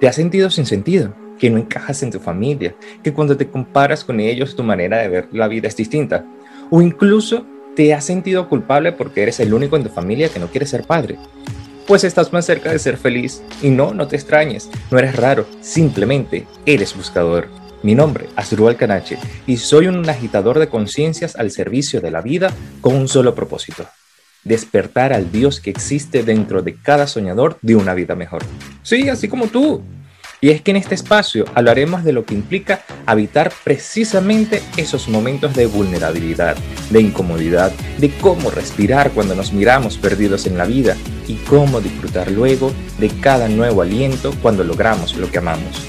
¿Te has sentido sin sentido? ¿Que no encajas en tu familia? ¿Que cuando te comparas con ellos tu manera de ver la vida es distinta? ¿O incluso te has sentido culpable porque eres el único en tu familia que no quiere ser padre? Pues estás más cerca de ser feliz y no, no te extrañes, no eres raro, simplemente eres buscador. Mi nombre, Asdrúbal Canache, y soy un agitador de conciencias al servicio de la vida con un solo propósito, despertar al Dios que existe dentro de cada soñador de una vida mejor. Sí, así como tú. Y es que en este espacio hablaremos de lo que implica habitar precisamente esos momentos de vulnerabilidad, de incomodidad, de cómo respirar cuando nos miramos perdidos en la vida y cómo disfrutar luego de cada nuevo aliento cuando logramos lo que amamos.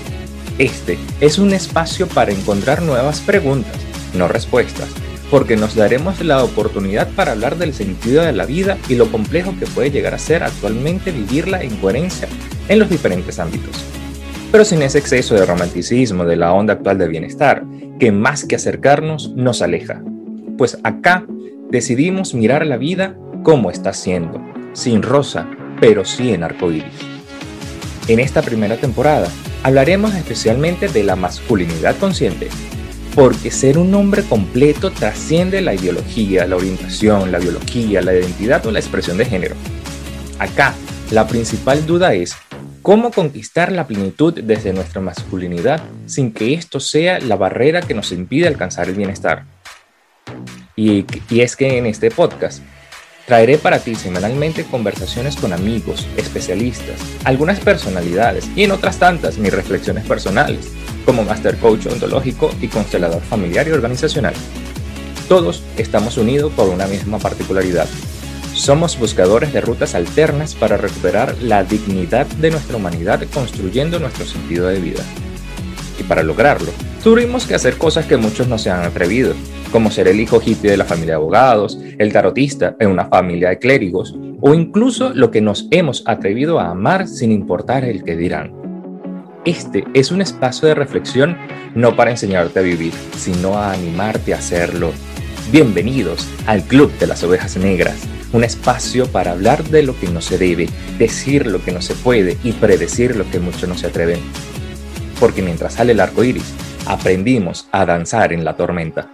Este es un espacio para encontrar nuevas preguntas, no respuestas, porque nos daremos la oportunidad para hablar del sentido de la vida y lo complejo que puede llegar a ser actualmente vivirla en coherencia en los diferentes ámbitos. Pero sin ese exceso de romanticismo de la onda actual de bienestar, que más que acercarnos nos aleja. Pues acá decidimos mirar la vida como está siendo, sin rosa, pero sí en arcoíris. En esta primera temporada hablaremos especialmente de la masculinidad consciente, porque ser un hombre completo trasciende la ideología, la orientación, la biología, la identidad o la expresión de género. Acá, la principal duda es cómo conquistar la plenitud desde nuestra masculinidad sin que esto sea la barrera que nos impide alcanzar el bienestar. Y, y es que en este podcast Traeré para ti semanalmente conversaciones con amigos, especialistas, algunas personalidades y en otras tantas mis reflexiones personales, como Master Coach ontológico y constelador familiar y organizacional. Todos estamos unidos por una misma particularidad. Somos buscadores de rutas alternas para recuperar la dignidad de nuestra humanidad construyendo nuestro sentido de vida. Y para lograrlo, tuvimos que hacer cosas que muchos no se han atrevido, como ser el hijo hippie de la familia de abogados, el tarotista en una familia de clérigos, o incluso lo que nos hemos atrevido a amar sin importar el que dirán. Este es un espacio de reflexión no para enseñarte a vivir, sino a animarte a hacerlo. Bienvenidos al Club de las Ovejas Negras, un espacio para hablar de lo que no se debe, decir lo que no se puede y predecir lo que muchos no se atreven. Porque mientras sale el arco iris, aprendimos a danzar en la tormenta.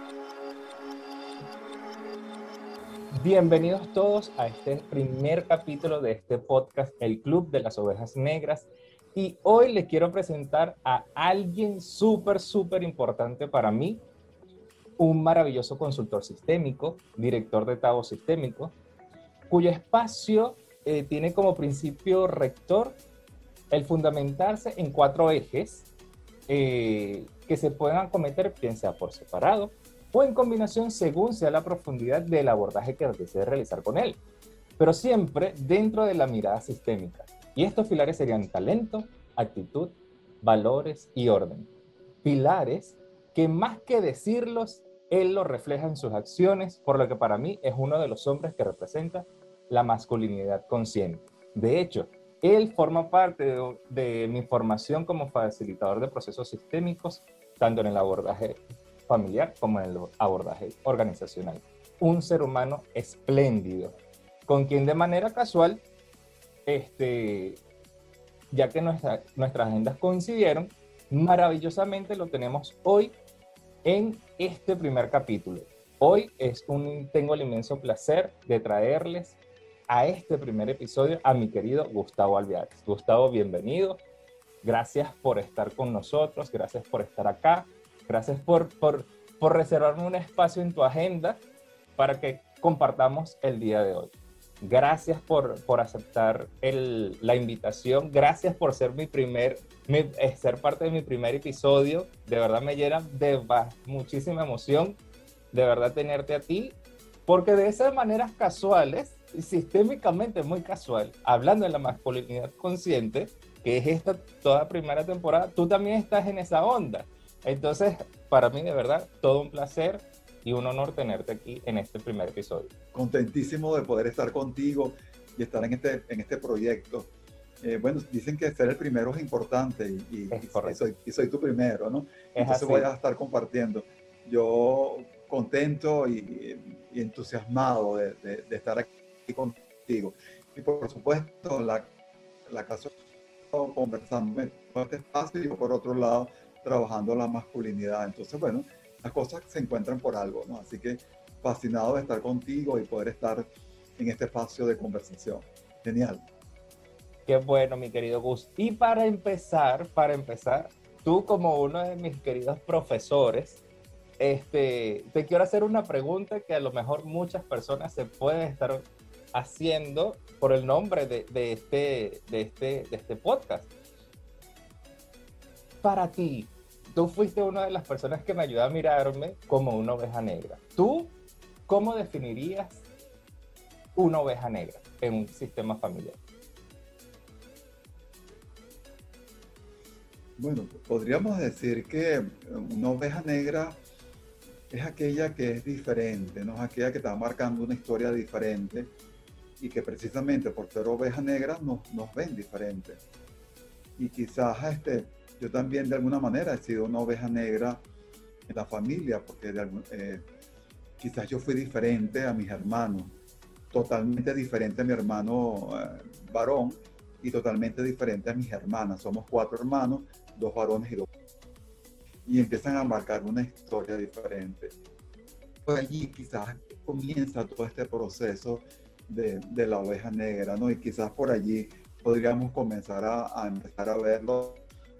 Bienvenidos todos a este primer capítulo de este podcast, El Club de las Ovejas Negras. Y hoy les quiero presentar a alguien súper, súper importante para mí, un maravilloso consultor sistémico, director de Tavo Sistémico, cuyo espacio eh, tiene como principio rector el fundamentarse en cuatro ejes eh, que se puedan acometer, bien sea por separado o en combinación según sea la profundidad del abordaje que desee realizar con él, pero siempre dentro de la mirada sistémica. Y estos pilares serían talento, actitud, valores y orden. Pilares que más que decirlos, él los refleja en sus acciones, por lo que para mí es uno de los hombres que representa la masculinidad consciente. De hecho, él forma parte de, de mi formación como facilitador de procesos sistémicos, tanto en el abordaje familiar como en el abordaje organizacional. Un ser humano espléndido, con quien de manera casual, este, ya que nuestra, nuestras agendas coincidieron, maravillosamente lo tenemos hoy en este primer capítulo. Hoy es un, tengo el inmenso placer de traerles a este primer episodio a mi querido Gustavo Alveares. Gustavo, bienvenido. Gracias por estar con nosotros, gracias por estar acá. Gracias por, por, por reservarme un espacio en tu agenda para que compartamos el día de hoy. Gracias por, por aceptar el, la invitación. Gracias por ser mi primer, eh, ser parte de mi primer episodio. De verdad me llena de muchísima emoción. De verdad tenerte a ti. Porque de esas maneras casuales, sistémicamente muy casual, hablando de la masculinidad consciente, que es esta toda primera temporada, tú también estás en esa onda. Entonces, para mí de verdad, todo un placer y un honor tenerte aquí en este primer episodio. Contentísimo de poder estar contigo y estar en este, en este proyecto. Eh, bueno, dicen que ser el primero es importante y, y, soy, tu primero, ¿no? Entonces voy a estar compartiendo. Yo contento y, entusiasmado de, de, estar aquí contigo. Y por supuesto, la, la conversando en este espacio y por otro lado trabajando la masculinidad. Entonces, bueno, las cosas se encuentran por algo, ¿no? Así que fascinado de estar contigo y poder estar en este espacio de conversación. Genial. Qué bueno, mi querido Gus. Y para empezar, para empezar, tú como uno de mis queridos profesores, este, te quiero hacer una pregunta que a lo mejor muchas personas se pueden estar haciendo por el nombre de, este, de, este, de este podcast. Para ti, tú fuiste una de las personas que me ayudó a mirarme como una oveja negra. ¿Tú cómo definirías una oveja negra en un sistema familiar? Bueno, podríamos decir que una oveja negra es aquella que es diferente, no es aquella que está marcando una historia diferente y que precisamente por ser oveja negra nos, nos ven diferentes. Y quizás este, yo también de alguna manera he sido una oveja negra en la familia, porque eh, quizás yo fui diferente a mis hermanos, totalmente diferente a mi hermano eh, varón y totalmente diferente a mis hermanas. Somos cuatro hermanos, dos varones y dos y empiezan a marcar una historia diferente. Por allí quizás comienza todo este proceso de, de, la oveja negra, ¿no? Y quizás por allí podríamos comenzar a, a empezar a verlo.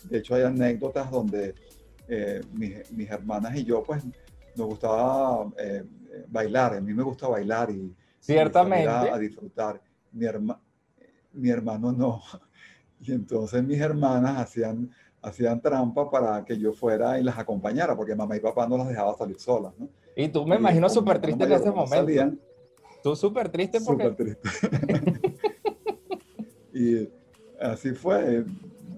De hecho, hay anécdotas donde eh, mis, mis, hermanas y yo, pues, nos gustaba eh, bailar. A mí me gusta bailar y, Ciertamente. a, disfrutar. Mi, mi hermano no. Y entonces mis hermanas hacían hacían trampa para que yo fuera y las acompañara, porque mamá y papá no las dejaba salir solas, ¿no? Y tú me imagino súper triste en ese momento. Tú súper triste porque... Súper triste. y así fue.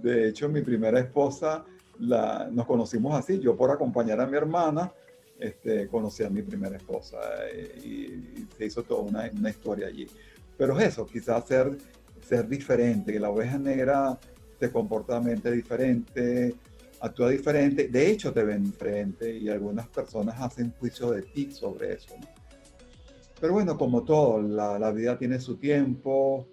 De hecho, mi primera esposa, la, nos conocimos así. Yo por acompañar a mi hermana, este, conocí a mi primera esposa eh, y, se hizo toda una, una, historia allí. Pero es eso, quizás ser, ser diferente, que la oveja negra te comporta diferente, actúa diferente, de hecho te ven diferente y algunas personas hacen juicio de ti sobre eso. Pero bueno, como todo, la, la vida tiene su tiempo,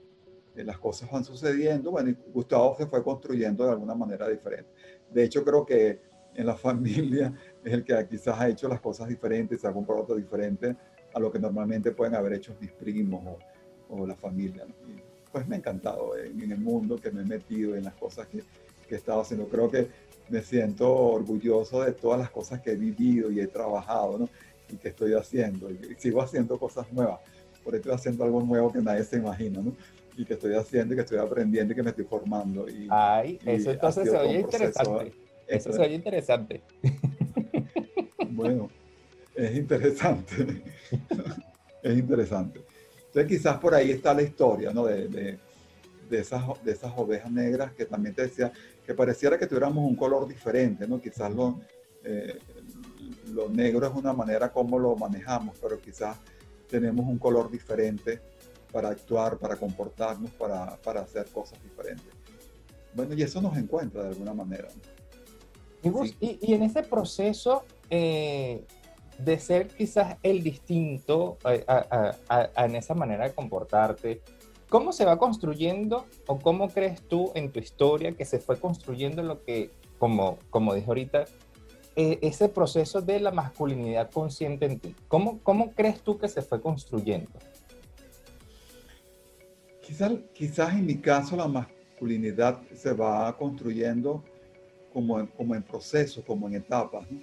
eh, las cosas van sucediendo, bueno, y Gustavo se fue construyendo de alguna manera diferente. De hecho, creo que en la familia es el que quizás ha hecho las cosas diferentes, se ha comportado diferente a lo que normalmente pueden haber hecho mis primos o, o la familia. ¿no? pues me ha encantado en, el mundo que me he metido, en las cosas que, que he estado haciendo. Creo que me siento orgulloso de todas las cosas que he vivido y he trabajado, ¿no? Y que estoy haciendo. Y sigo haciendo cosas nuevas. Por estoy haciendo algo nuevo que nadie se imagina, ¿no? Y que estoy haciendo y que estoy aprendiendo y que me estoy formando. Y, Ay, eso entonces se oye interesante. Eso se oye interesante. Bueno, es interesante. es interesante. Entonces quizás por ahí está la historia, ¿no? De, de, de, esas, de esas ovejas negras que también te decía, que pareciera que tuviéramos un color diferente, ¿no? Quizás lo, eh, lo negro es una manera como lo manejamos, pero quizás tenemos un color diferente para actuar, para comportarnos, para, para hacer cosas diferentes. Bueno, y eso nos encuentra de alguna manera. Y, y, en ese proceso, eh, de ser quizás el distinto en esa manera de comportarte, ¿cómo se va construyendo o cómo crees tú en tu historia que se fue construyendo lo que, como, como dije ahorita, eh, ese proceso de la masculinidad consciente en ti? ¿Cómo, ¿Cómo crees tú que se fue construyendo? Quizás, quizás en mi caso la masculinidad se va construyendo como, como en proceso, como en etapas. ¿no?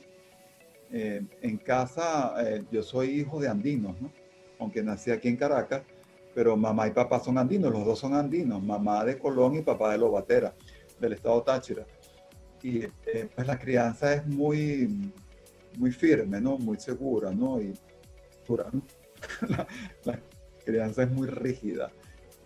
Eh, en casa, eh, yo soy hijo de andinos, ¿no? aunque nací aquí en Caracas, pero mamá y papá son andinos, los dos son andinos, mamá de Colón y papá de Lobatera, del estado Táchira. Y eh, pues la crianza es muy, muy firme, ¿no? Muy segura, ¿no? Y dura, la crianza es muy rígida.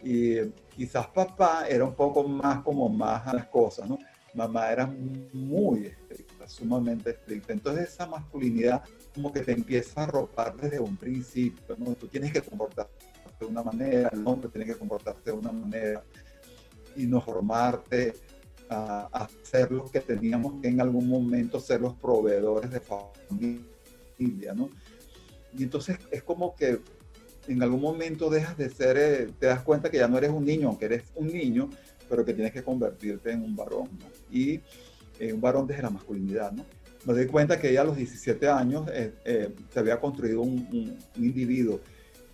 Y quizás papá era un poco más como más a las cosas, ¿no? Mamá era muy estricta, sumamente estricta. Entonces esa masculinidad como que te empieza a ropar desde un principio, ¿no? Tú tienes que comportarte de una manera, el hombre tiene que comportarse de una manera y no formarte a, a ser los que teníamos que en algún momento ser los proveedores de familia, ¿no? Y entonces es como que en algún momento dejas de ser, eh, te das cuenta que ya no eres un niño, aunque eres un niño, pero que tienes que convertirte en un varón, y un varón desde la masculinidad. ¿no? Me di cuenta que ella a los 17 años se había construido un, un individuo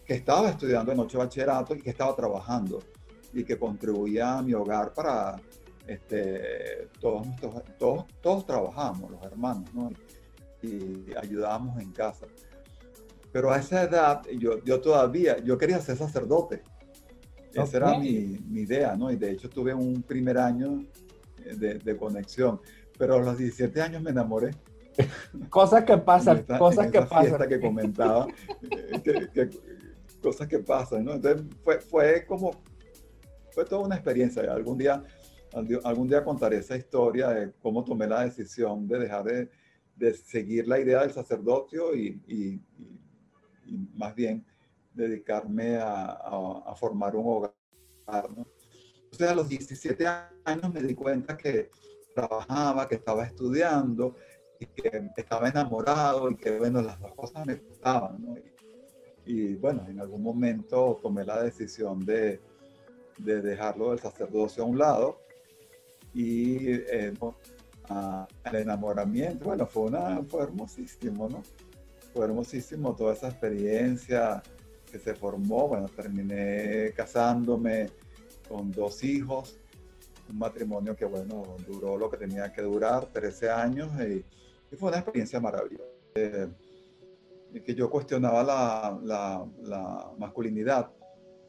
que estaba estudiando en noche bachillerato y que estaba trabajando y que contribuía a mi hogar para este, todos, todos, todos trabajamos, los hermanos, ¿no? y ayudábamos en casa. Pero a esa edad, yo, yo todavía, yo quería ser sacerdote. Esa era mi, mi, idea, ¿no? Y de hecho tuve un primer año de, de conexión. Pero a los 17 años me enamoré. Cosas que pasan, cosas que pasan. que comentaba, que, cosas que pasan, ¿no? Entonces fue, fue como, fue toda una experiencia. Algún día, algún día contaré esa historia de cómo tomé la decisión de dejar de, de seguir la idea del sacerdocio y, y, más bien dedicarme a, a, formar un hogar. Entonces a los 17 años me di cuenta que trabajaba, que estaba estudiando y que estaba enamorado y que bueno, las dos cosas me gustaban. Y bueno, en algún momento tomé la decisión de, de dejarlo del sacerdocio a un lado y eh, el enamoramiento, bueno, fue, una, fue hermosísimo, ¿no? Fue hermosísimo toda esa experiencia que se formó, bueno, terminé casándome con dos hijos, un matrimonio que, bueno, duró lo que tenía que durar, 13 años, y, fue una experiencia maravillosa. Eh, que yo cuestionaba la, masculinidad,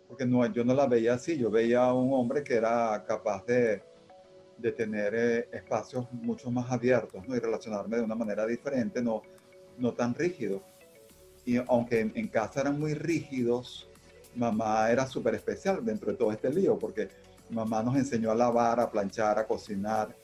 porque no, yo no la veía así, yo veía un hombre que era capaz de, de tener eh, espacios mucho más abiertos ¿no? y relacionarme de una manera diferente, no, no tan rígido. Y aunque en, casa eran muy rígidos, mamá era súper especial dentro de todo este lío, porque mamá nos enseñó a lavar, a planchar, a cocinar,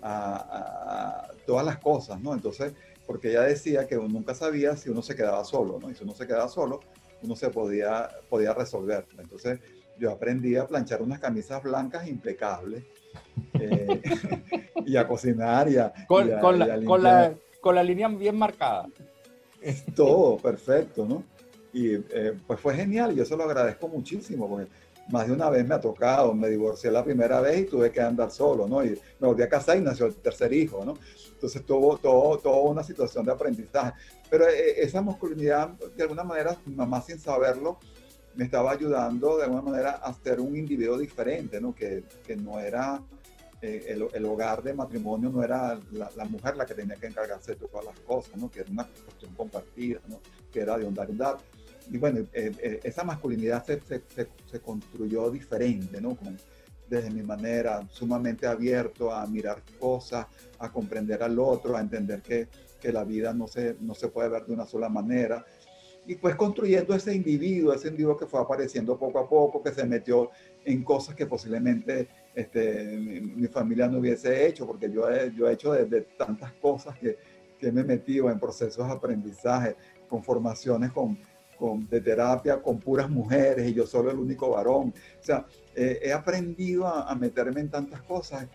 a, a todas las cosas, ¿no? Entonces, porque ella decía que uno nunca sabía si uno se quedaba solo, ¿no? Y si uno se quedaba solo, uno se podía, podía resolver. Entonces yo aprendí a planchar unas camisas blancas impecables eh, y a cocinar y a... Con, con, la, con, la, con, la, línea bien marcada. Todo perfecto, ¿no? Y eh, pues fue genial y yo se lo agradezco muchísimo porque más de una vez me ha tocado, me divorcié la primera vez y tuve que andar solo, ¿no? Y me volví a casar y nació el tercer hijo, ¿no? Entonces tuvo todo, todo una situación de aprendizaje. Pero eh, esa masculinidad, de alguna manera, mi mamá sin saberlo, me estaba ayudando de alguna manera a ser un individuo diferente, ¿no? Que, que no era eh, el, el, hogar de matrimonio, no era la, la, mujer la que tenía que encargarse de todas las cosas, ¿no? Que era una cuestión compartida, ¿no? Que era de ondar y dar. Y bueno, eh, esa masculinidad se, se, se, construyó diferente, ¿no? Con, desde mi manera, sumamente abierto a mirar cosas, a comprender al otro, a entender que, que la vida no se, no se puede ver de una sola manera. Y pues construyendo ese individuo, ese individuo que fue apareciendo poco a poco, que se metió en cosas que posiblemente este, mi, familia no hubiese hecho, porque yo he, yo he hecho de, tantas cosas que, que me he metido en procesos de aprendizaje, con formaciones con, con, de terapia con puras mujeres y yo solo el único varón. O sea, he aprendido a, meterme en tantas cosas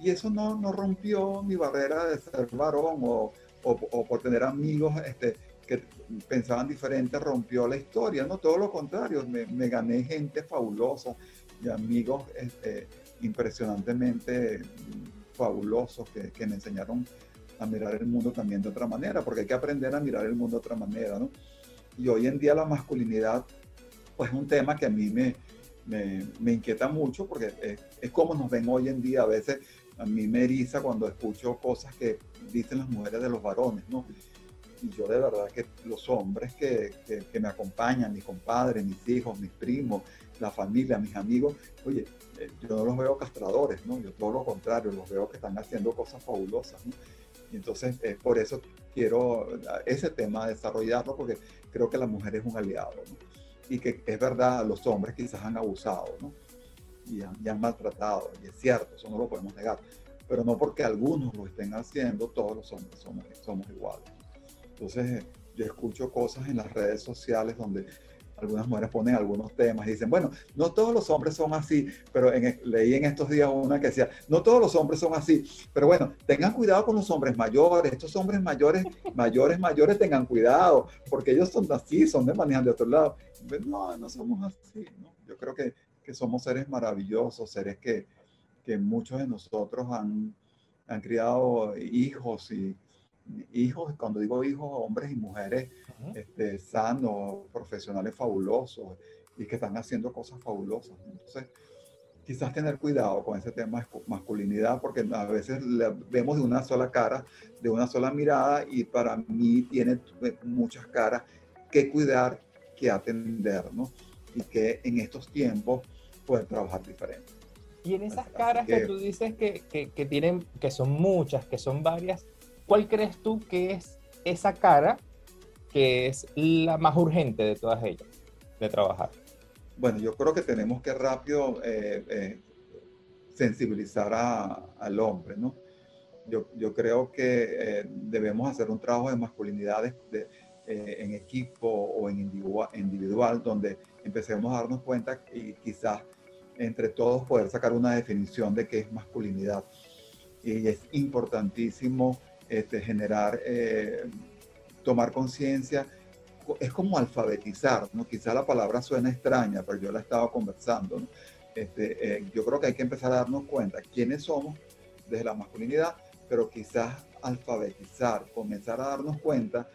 y eso no, no rompió mi barrera de ser varón o, o, por tener amigos este, que pensaban diferente, rompió la historia, no, todo lo contrario, me, me gané gente fabulosa y amigos este, impresionantemente fabulosos que, que, me enseñaron a mirar el mundo también de otra manera, porque hay que aprender a mirar el mundo de otra manera, ¿no? Y hoy en día la masculinidad, pues es un tema que a mí me, me, inquieta mucho porque es, como nos ven hoy en día. A veces a mí me eriza cuando escucho cosas que dicen las mujeres de los varones, ¿no? Y yo de verdad que los hombres que, que, me acompañan, mis compadres, mis hijos, mis primos, la familia, mis amigos, oye, eh, yo no los veo castradores, ¿no? Yo todo lo contrario, los veo que están haciendo cosas fabulosas. Y entonces, eh, por eso quiero ese tema desarrollarlo, porque creo que la mujer es un aliado, ¿no? y que es verdad, los hombres quizás han abusado, ¿no? Y han, maltratado, y es cierto, eso no lo podemos negar, pero no porque algunos lo estén haciendo, todos los hombres somos, somos iguales. Entonces, yo escucho cosas en las redes sociales donde algunas mujeres ponen algunos temas y dicen, bueno, no todos los hombres son así, pero en, leí en estos días una que decía, no todos los hombres son así, pero bueno, tengan cuidado con los hombres mayores, estos hombres mayores, mayores, mayores, tengan cuidado, porque ellos son así, son de manejar de otro lado. No, no somos así. Yo creo que, que somos seres maravillosos, seres que, que muchos de nosotros han, han criado hijos y hijos, cuando digo hijos, hombres y mujeres este, sanos, profesionales fabulosos y que están haciendo cosas fabulosas. Entonces, quizás tener cuidado con ese tema de masculinidad, porque a veces le vemos de una sola cara, de una sola mirada, y para mí tiene muchas caras que cuidar, que atender, ¿no? Y que en estos tiempos pueden trabajar diferente. Y en esas caras que, tú dices que, que, que, tienen, que son muchas, que son varias, ¿cuál crees tú que es esa cara que es la más urgente de todas ellas de trabajar? Bueno, yo creo que tenemos que rápido eh, eh, sensibilizar al hombre, ¿no? Yo, yo creo que eh, debemos hacer un trabajo de masculinidades en equipo o en individual, donde empecemos a darnos cuenta y quizás entre todos poder sacar una definición de qué es masculinidad. Y es importantísimo este, generar, tomar conciencia es como alfabetizar, ¿no? Quizá la palabra suena extraña, pero yo la estaba conversando, este, eh, yo creo que hay que empezar a darnos cuenta quiénes somos desde la masculinidad, pero quizás alfabetizar, comenzar a darnos cuenta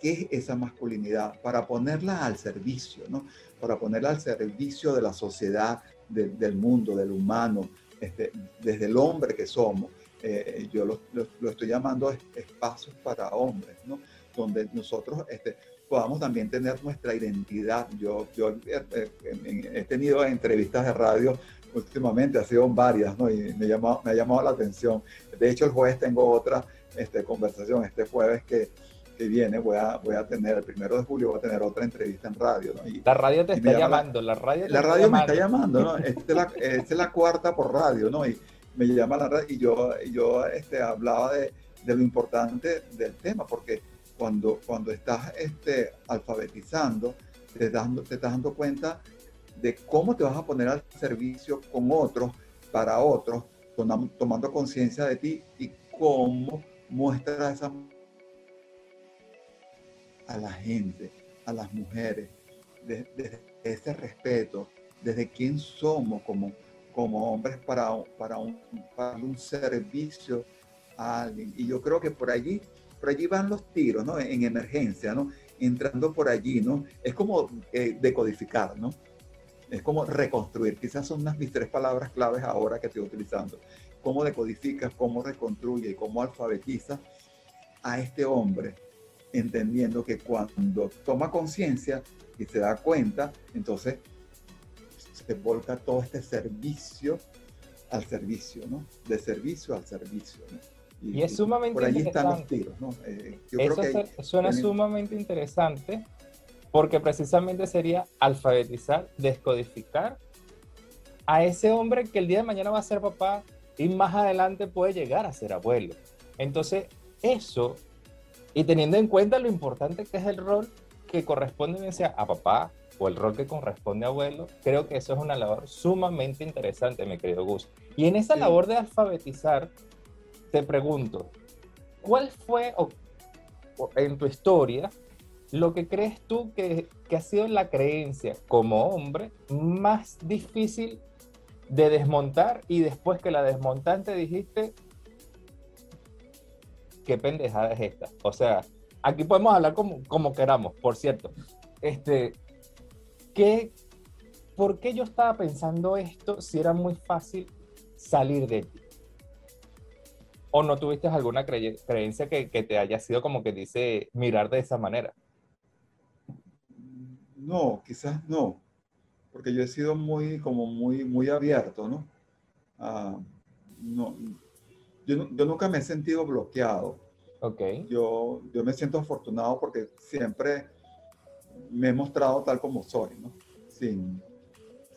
qué es esa masculinidad para ponerla al servicio, ¿no? Para ponerla al servicio de la sociedad, del mundo, del humano, este, desde el hombre que somos. Eh, yo lo, lo, estoy llamando espacios para hombres, ¿no? Donde nosotros este, podamos también tener nuestra identidad. Yo, yo eh, eh, he tenido entrevistas de radio últimamente, ha sido varias, ¿no? Y me, llamado, me ha llamado la atención. De hecho, el jueves tengo otra este, conversación, este jueves que, que viene, voy a, voy a tener, el primero de julio voy a tener otra entrevista en radio, ¿no? Y, la radio te está llamando, la, radio La radio me está llamando, ¿no? Esta es, la, esta es la cuarta por radio, ¿no? Y me llama la radio y yo, yo este, hablaba de, de lo importante del tema, porque cuando, cuando estás este, alfabetizando, te, dando, te estás dando cuenta de cómo te vas a poner al servicio con otros, para otros, tomando conciencia de ti y cómo muestra esa a la gente, a las mujeres, desde ese respeto, desde quién somos como, como hombres para, para, un, para un servicio a alguien. Y yo creo que por allí por allí van los tiros, ¿no? En emergencia, ¿no? Entrando por allí, ¿no? Es como eh, decodificar, ¿no? Es como reconstruir. Quizás son unas mis tres palabras claves ahora que estoy utilizando. Cómo decodificas, cómo reconstruye cómo alfabetiza a este hombre, entendiendo que cuando toma conciencia y se da cuenta, entonces se volca todo este servicio al servicio, ¿no? De servicio al servicio, ¿no? Y, es sumamente por allí están los tiros, ¿no? Eh, Eso suena sumamente interesante porque precisamente sería alfabetizar, descodificar a ese hombre que el día de mañana va a ser papá y más adelante puede llegar a ser abuelo. Entonces, eso, y teniendo en cuenta lo importante que es el rol que corresponde a papá o el rol que corresponde a abuelo, creo que eso es una labor sumamente interesante, mi querido Gus. Y en esa labor de alfabetizar, te pregunto, ¿cuál fue en tu historia lo que crees tú que, ha sido la creencia como hombre más difícil de desmontar y después que la desmontaste dijiste, qué pendejada es esta? O sea, aquí podemos hablar como, como queramos, por cierto. Este, ¿qué, ¿Por qué yo estaba pensando esto si era muy fácil salir de ti? ¿O no tuviste alguna creencia que, te haya sido como que dice mirar de esa manera? No, quizás no, porque yo he sido muy, como muy, muy abierto, ¿no? Ah, no yo, yo, nunca me he sentido bloqueado. Ok. Yo, yo me siento afortunado porque siempre me he mostrado tal como soy, ¿no? Sin,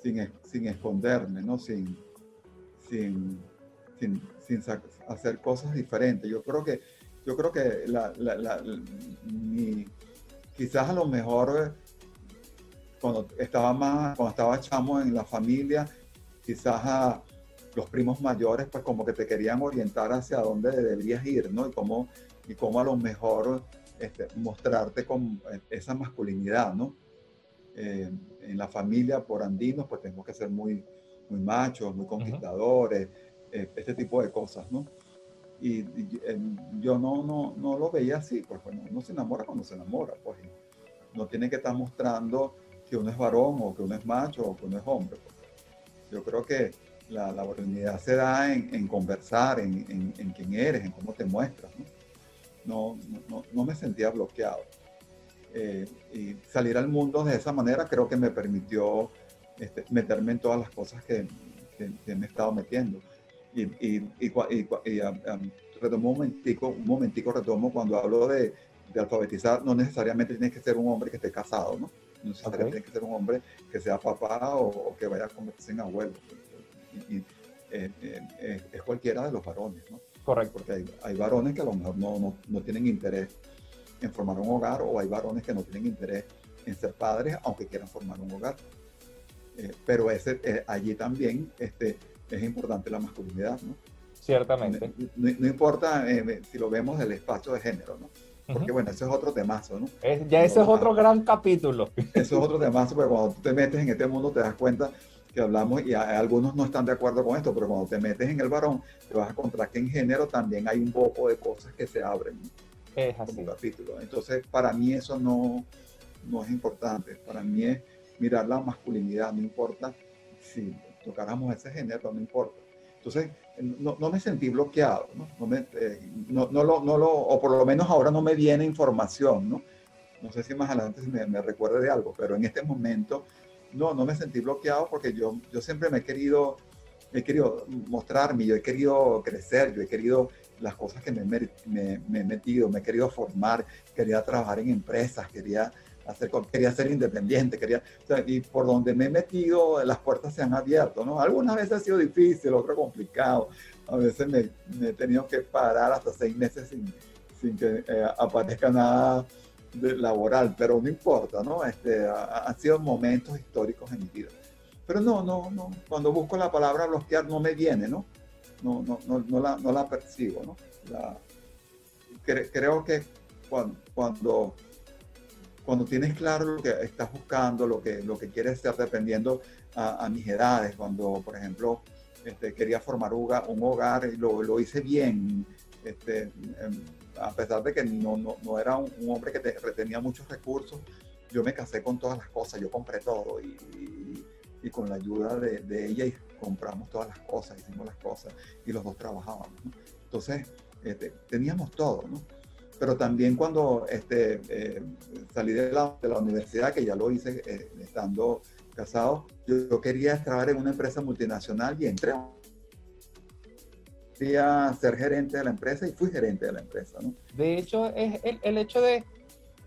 sin, sin esconderme, ¿no? Sin, sin, sin, sin hacer cosas diferentes. Yo creo que, yo creo que la, la, quizás a lo mejor cuando estaba más, cuando estaba chamo en la familia, quizás a los primos mayores, pues como que te querían orientar hacia dónde deberías ir, ¿no? Y cómo, y cómo a lo mejor este, mostrarte con esa masculinidad, ¿no? Eh, en la familia por andinos, pues tengo que ser muy, muy machos, muy conquistadores, eh, este tipo de cosas, ¿no? Y, em, yo no, no, no lo veía así, pues bueno, uno se enamora cuando se enamora, pues no tiene que estar mostrando que uno es varón o que uno es macho o que uno es hombre. Pues. Yo creo que la, la se da en, conversar, en, en, quién eres, en cómo te muestras. No, no, no, me sentía bloqueado. Eh, y salir al mundo de esa manera creo que me permitió este, meterme en todas las cosas que, que, me he estado metiendo. Y, y, y, y retomo un momentico, un momentico retomo cuando hablo de, de, alfabetizar, no necesariamente tienes que ser un hombre que esté casado, ¿no? No necesariamente tiene que ser un hombre que sea papá o, que vaya a convertirse en abuelo. Y, eh, eh, es cualquiera de los varones, ¿no? Correcto. Porque hay, hay varones que a lo mejor no, no, no, tienen interés en formar un hogar o hay varones que no tienen interés en ser padres aunque quieran formar un hogar. Eh, pero ese, allí también este, es importante la masculinidad, ¿no? Ciertamente. No, no importa si lo vemos del espacio de género, ¿no? Porque bueno, eso es otro temazo, ¿no? ya ese es otro gran capítulo. Eso es otro temazo, pero cuando tú te metes en este mundo te das cuenta que hablamos, y algunos no están de acuerdo con esto, pero cuando te metes en el varón, te vas a encontrar que en género también hay un poco de cosas que se abren. Es así. capítulo. Entonces, para mí eso no, no es importante. Para mí es mirar la masculinidad, no importa si tocáramos ese género, no importa. Entonces, no, no me sentí bloqueado, ¿no? No, me, eh, no, no, lo, no, lo, o por lo menos ahora no me viene información, ¿no? No sé si más adelante me, me recuerde de algo, pero en este momento no, no me sentí bloqueado porque yo, yo siempre me he querido, he querido mostrarme, yo he querido crecer, yo he querido las cosas que me, me, me he metido, me he querido formar, quería trabajar en empresas, quería hacer, quería ser independiente, quería, y por donde me he metido, las puertas se han abierto, ¿no? Algunas veces ha sido difícil, otras complicado, a veces me, he tenido que parar hasta seis meses sin, sin que eh, aparezca nada laboral, pero no importa, ¿no? Este, han sido momentos históricos en mi vida. Pero no, no, no, cuando busco la palabra bloquear no me viene, ¿no? No, no, no, no, la, no la percibo, ¿no? Creo que cuando, cuando, cuando, tienes claro lo que estás buscando, lo que, lo que quieres ser, dependiendo a, mis edades, cuando, por ejemplo, este, quería formar un hogar, un hogar y lo, lo hice bien, este, em, a pesar de que no, no, no era un, hombre que retenía muchos recursos, yo me casé con todas las cosas, yo compré todo y, y, con la ayuda de, de, ella compramos todas las cosas, hicimos las cosas y los dos trabajábamos. Entonces, este, teníamos todo, ¿no? Pero también cuando este, eh, salí de la, de la, universidad, que ya lo hice eh, estando casado, yo, quería trabajar en una empresa multinacional y entré ser gerente de la empresa y fui gerente de la empresa. ¿no? De hecho, es el, el hecho de,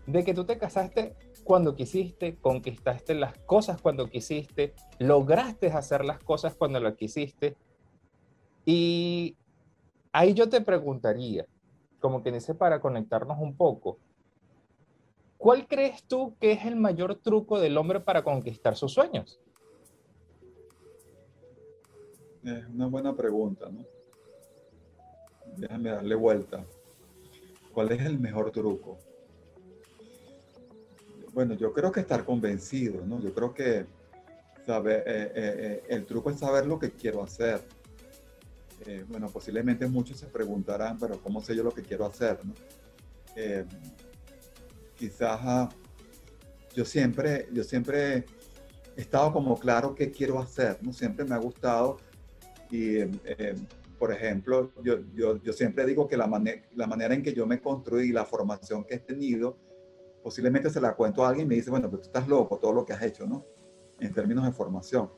de, que tú te casaste cuando quisiste, conquistaste las cosas cuando quisiste, lograste hacer las cosas cuando lo quisiste. Y ahí yo te preguntaría, como que dice para conectarnos un poco, ¿cuál crees tú que es el mayor truco del hombre para conquistar sus sueños? Es una buena pregunta, ¿no? Déjame darle vuelta. ¿Cuál es el mejor truco? Bueno, yo creo que estar convencido, ¿no? Yo creo que saber, eh, eh, eh, el truco es saber lo que quiero hacer. bueno, posiblemente muchos se preguntarán, pero ¿cómo sé yo lo que quiero hacer? ¿no? quizás ah, yo siempre, yo siempre he estado como claro qué quiero hacer, ¿no? Siempre me ha gustado y por ejemplo, yo, yo, yo siempre digo que la, la manera en que yo me construí, la formación que he tenido, posiblemente se la cuento a alguien y me dice, bueno, pero tú estás loco, todo lo que has hecho, ¿no? En términos de formación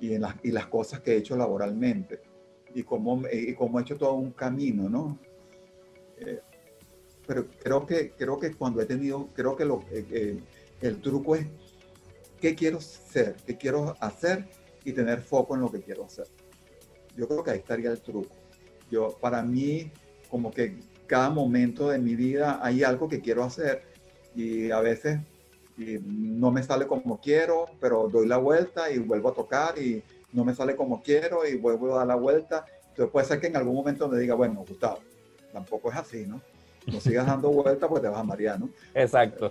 y, en las, y las cosas que he hecho laboralmente y cómo, y cómo he hecho todo un camino, ¿no? Eh, pero creo que, creo que cuando he tenido, creo que lo, eh, eh, el truco es qué quiero ser, qué quiero hacer y tener foco en lo que quiero hacer yo creo que ahí estaría el truco. Yo, para mí, como que cada momento de mi vida hay algo que quiero hacer y a veces no me sale como quiero, pero doy la vuelta y vuelvo a tocar y no me sale como quiero y vuelvo a dar la vuelta. Entonces puede ser que en algún momento me diga, bueno, Gustavo, tampoco es así, ¿no? No sigas dando vueltas porque te vas a marear, ¿no? Exacto.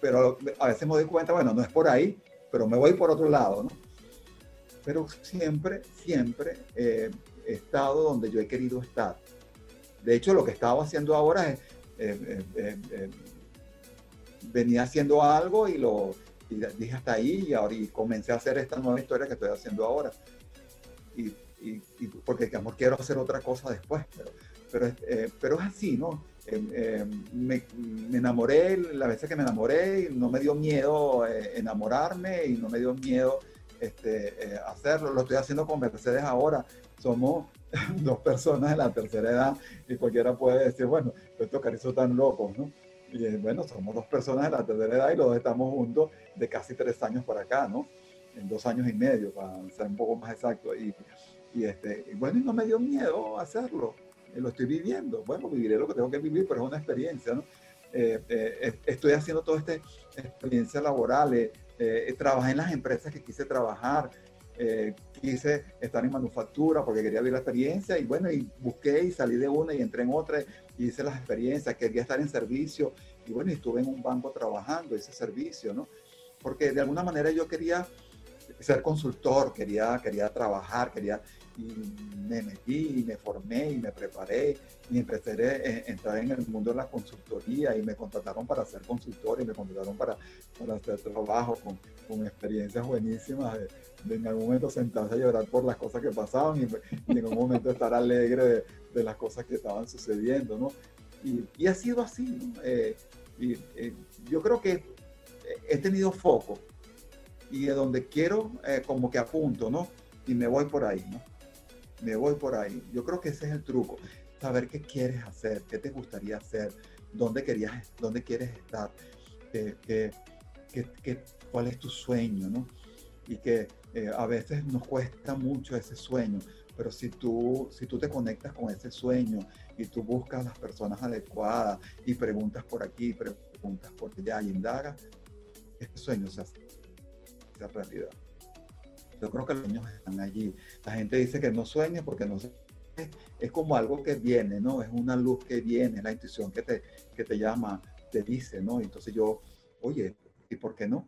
Pero a veces me doy cuenta, bueno, no es por ahí, pero me voy por otro lado, ¿no? Pero siempre, siempre he estado donde yo he querido estar. De hecho, lo que estaba haciendo ahora es, venía haciendo algo y lo dije hasta ahí y ahora y comencé a hacer esta nueva historia que estoy haciendo ahora. Y, y, porque amor quiero hacer otra cosa después, pero, pero, eh, pero es así, ¿no? Em, em, me, me, enamoré, la veces que me enamoré, no me dio miedo eh, enamorarme y no me dio miedo este, eh, hacerlo. Lo estoy haciendo con Mercedes ahora. Somos dos personas de la tercera edad y cualquiera puede decir, bueno, estos carizos tan locos, ¿no? Y bueno, somos dos personas de la tercera edad y los dos estamos juntos de casi tres años para acá, ¿no? En dos años y medio, para ser un poco más exacto. Y, y este, bueno, y no me dio miedo hacerlo eh, lo estoy viviendo. Bueno, viviré lo que tengo que vivir, pero es una experiencia, ¿no? Eh, eh, estoy haciendo toda esta experiencia laboral, trabajé en las empresas que quise trabajar, quise estar en manufactura porque quería vivir la experiencia y bueno, y busqué y salí de una y entré en otra y hice las experiencias, quería estar en servicio y bueno, estuve en un banco trabajando, ese servicio, ¿no? Porque de alguna manera yo quería ser consultor, quería, quería trabajar, quería y me metí y me formé y me preparé y empecé a entrar en el mundo de la consultoría y me contrataron para ser consultor y me contrataron para, para hacer trabajo con, con experiencias buenísimas de, en algún momento sentarse a llorar por las cosas que pasaban y, en algún momento estar alegre de, de, las cosas que estaban sucediendo, ¿no? Y, y ha sido así, ¿no? Eh, eh, yo creo que he tenido foco y de donde quiero eh, como que apunto, ¿no? Y me voy por ahí, ¿no? me voy por ahí. Yo creo que ese es el truco, saber qué quieres hacer, qué te gustaría hacer, dónde, querías, dónde quieres estar, qué, cuál es tu sueño, ¿no? Y que eh, a veces nos cuesta mucho ese sueño, pero si tú, si tú te conectas con ese sueño y tú buscas las personas adecuadas y preguntas por aquí, preguntas por allá y indagas, ese sueño se hace, hace realidad. Yo creo que los sueños están allí. La gente dice que no sueña porque no. Es como algo que viene, ¿no? Es una luz que viene, la intuición que te, que te llama, te dice, ¿no? Entonces yo, oye, ¿y por qué no?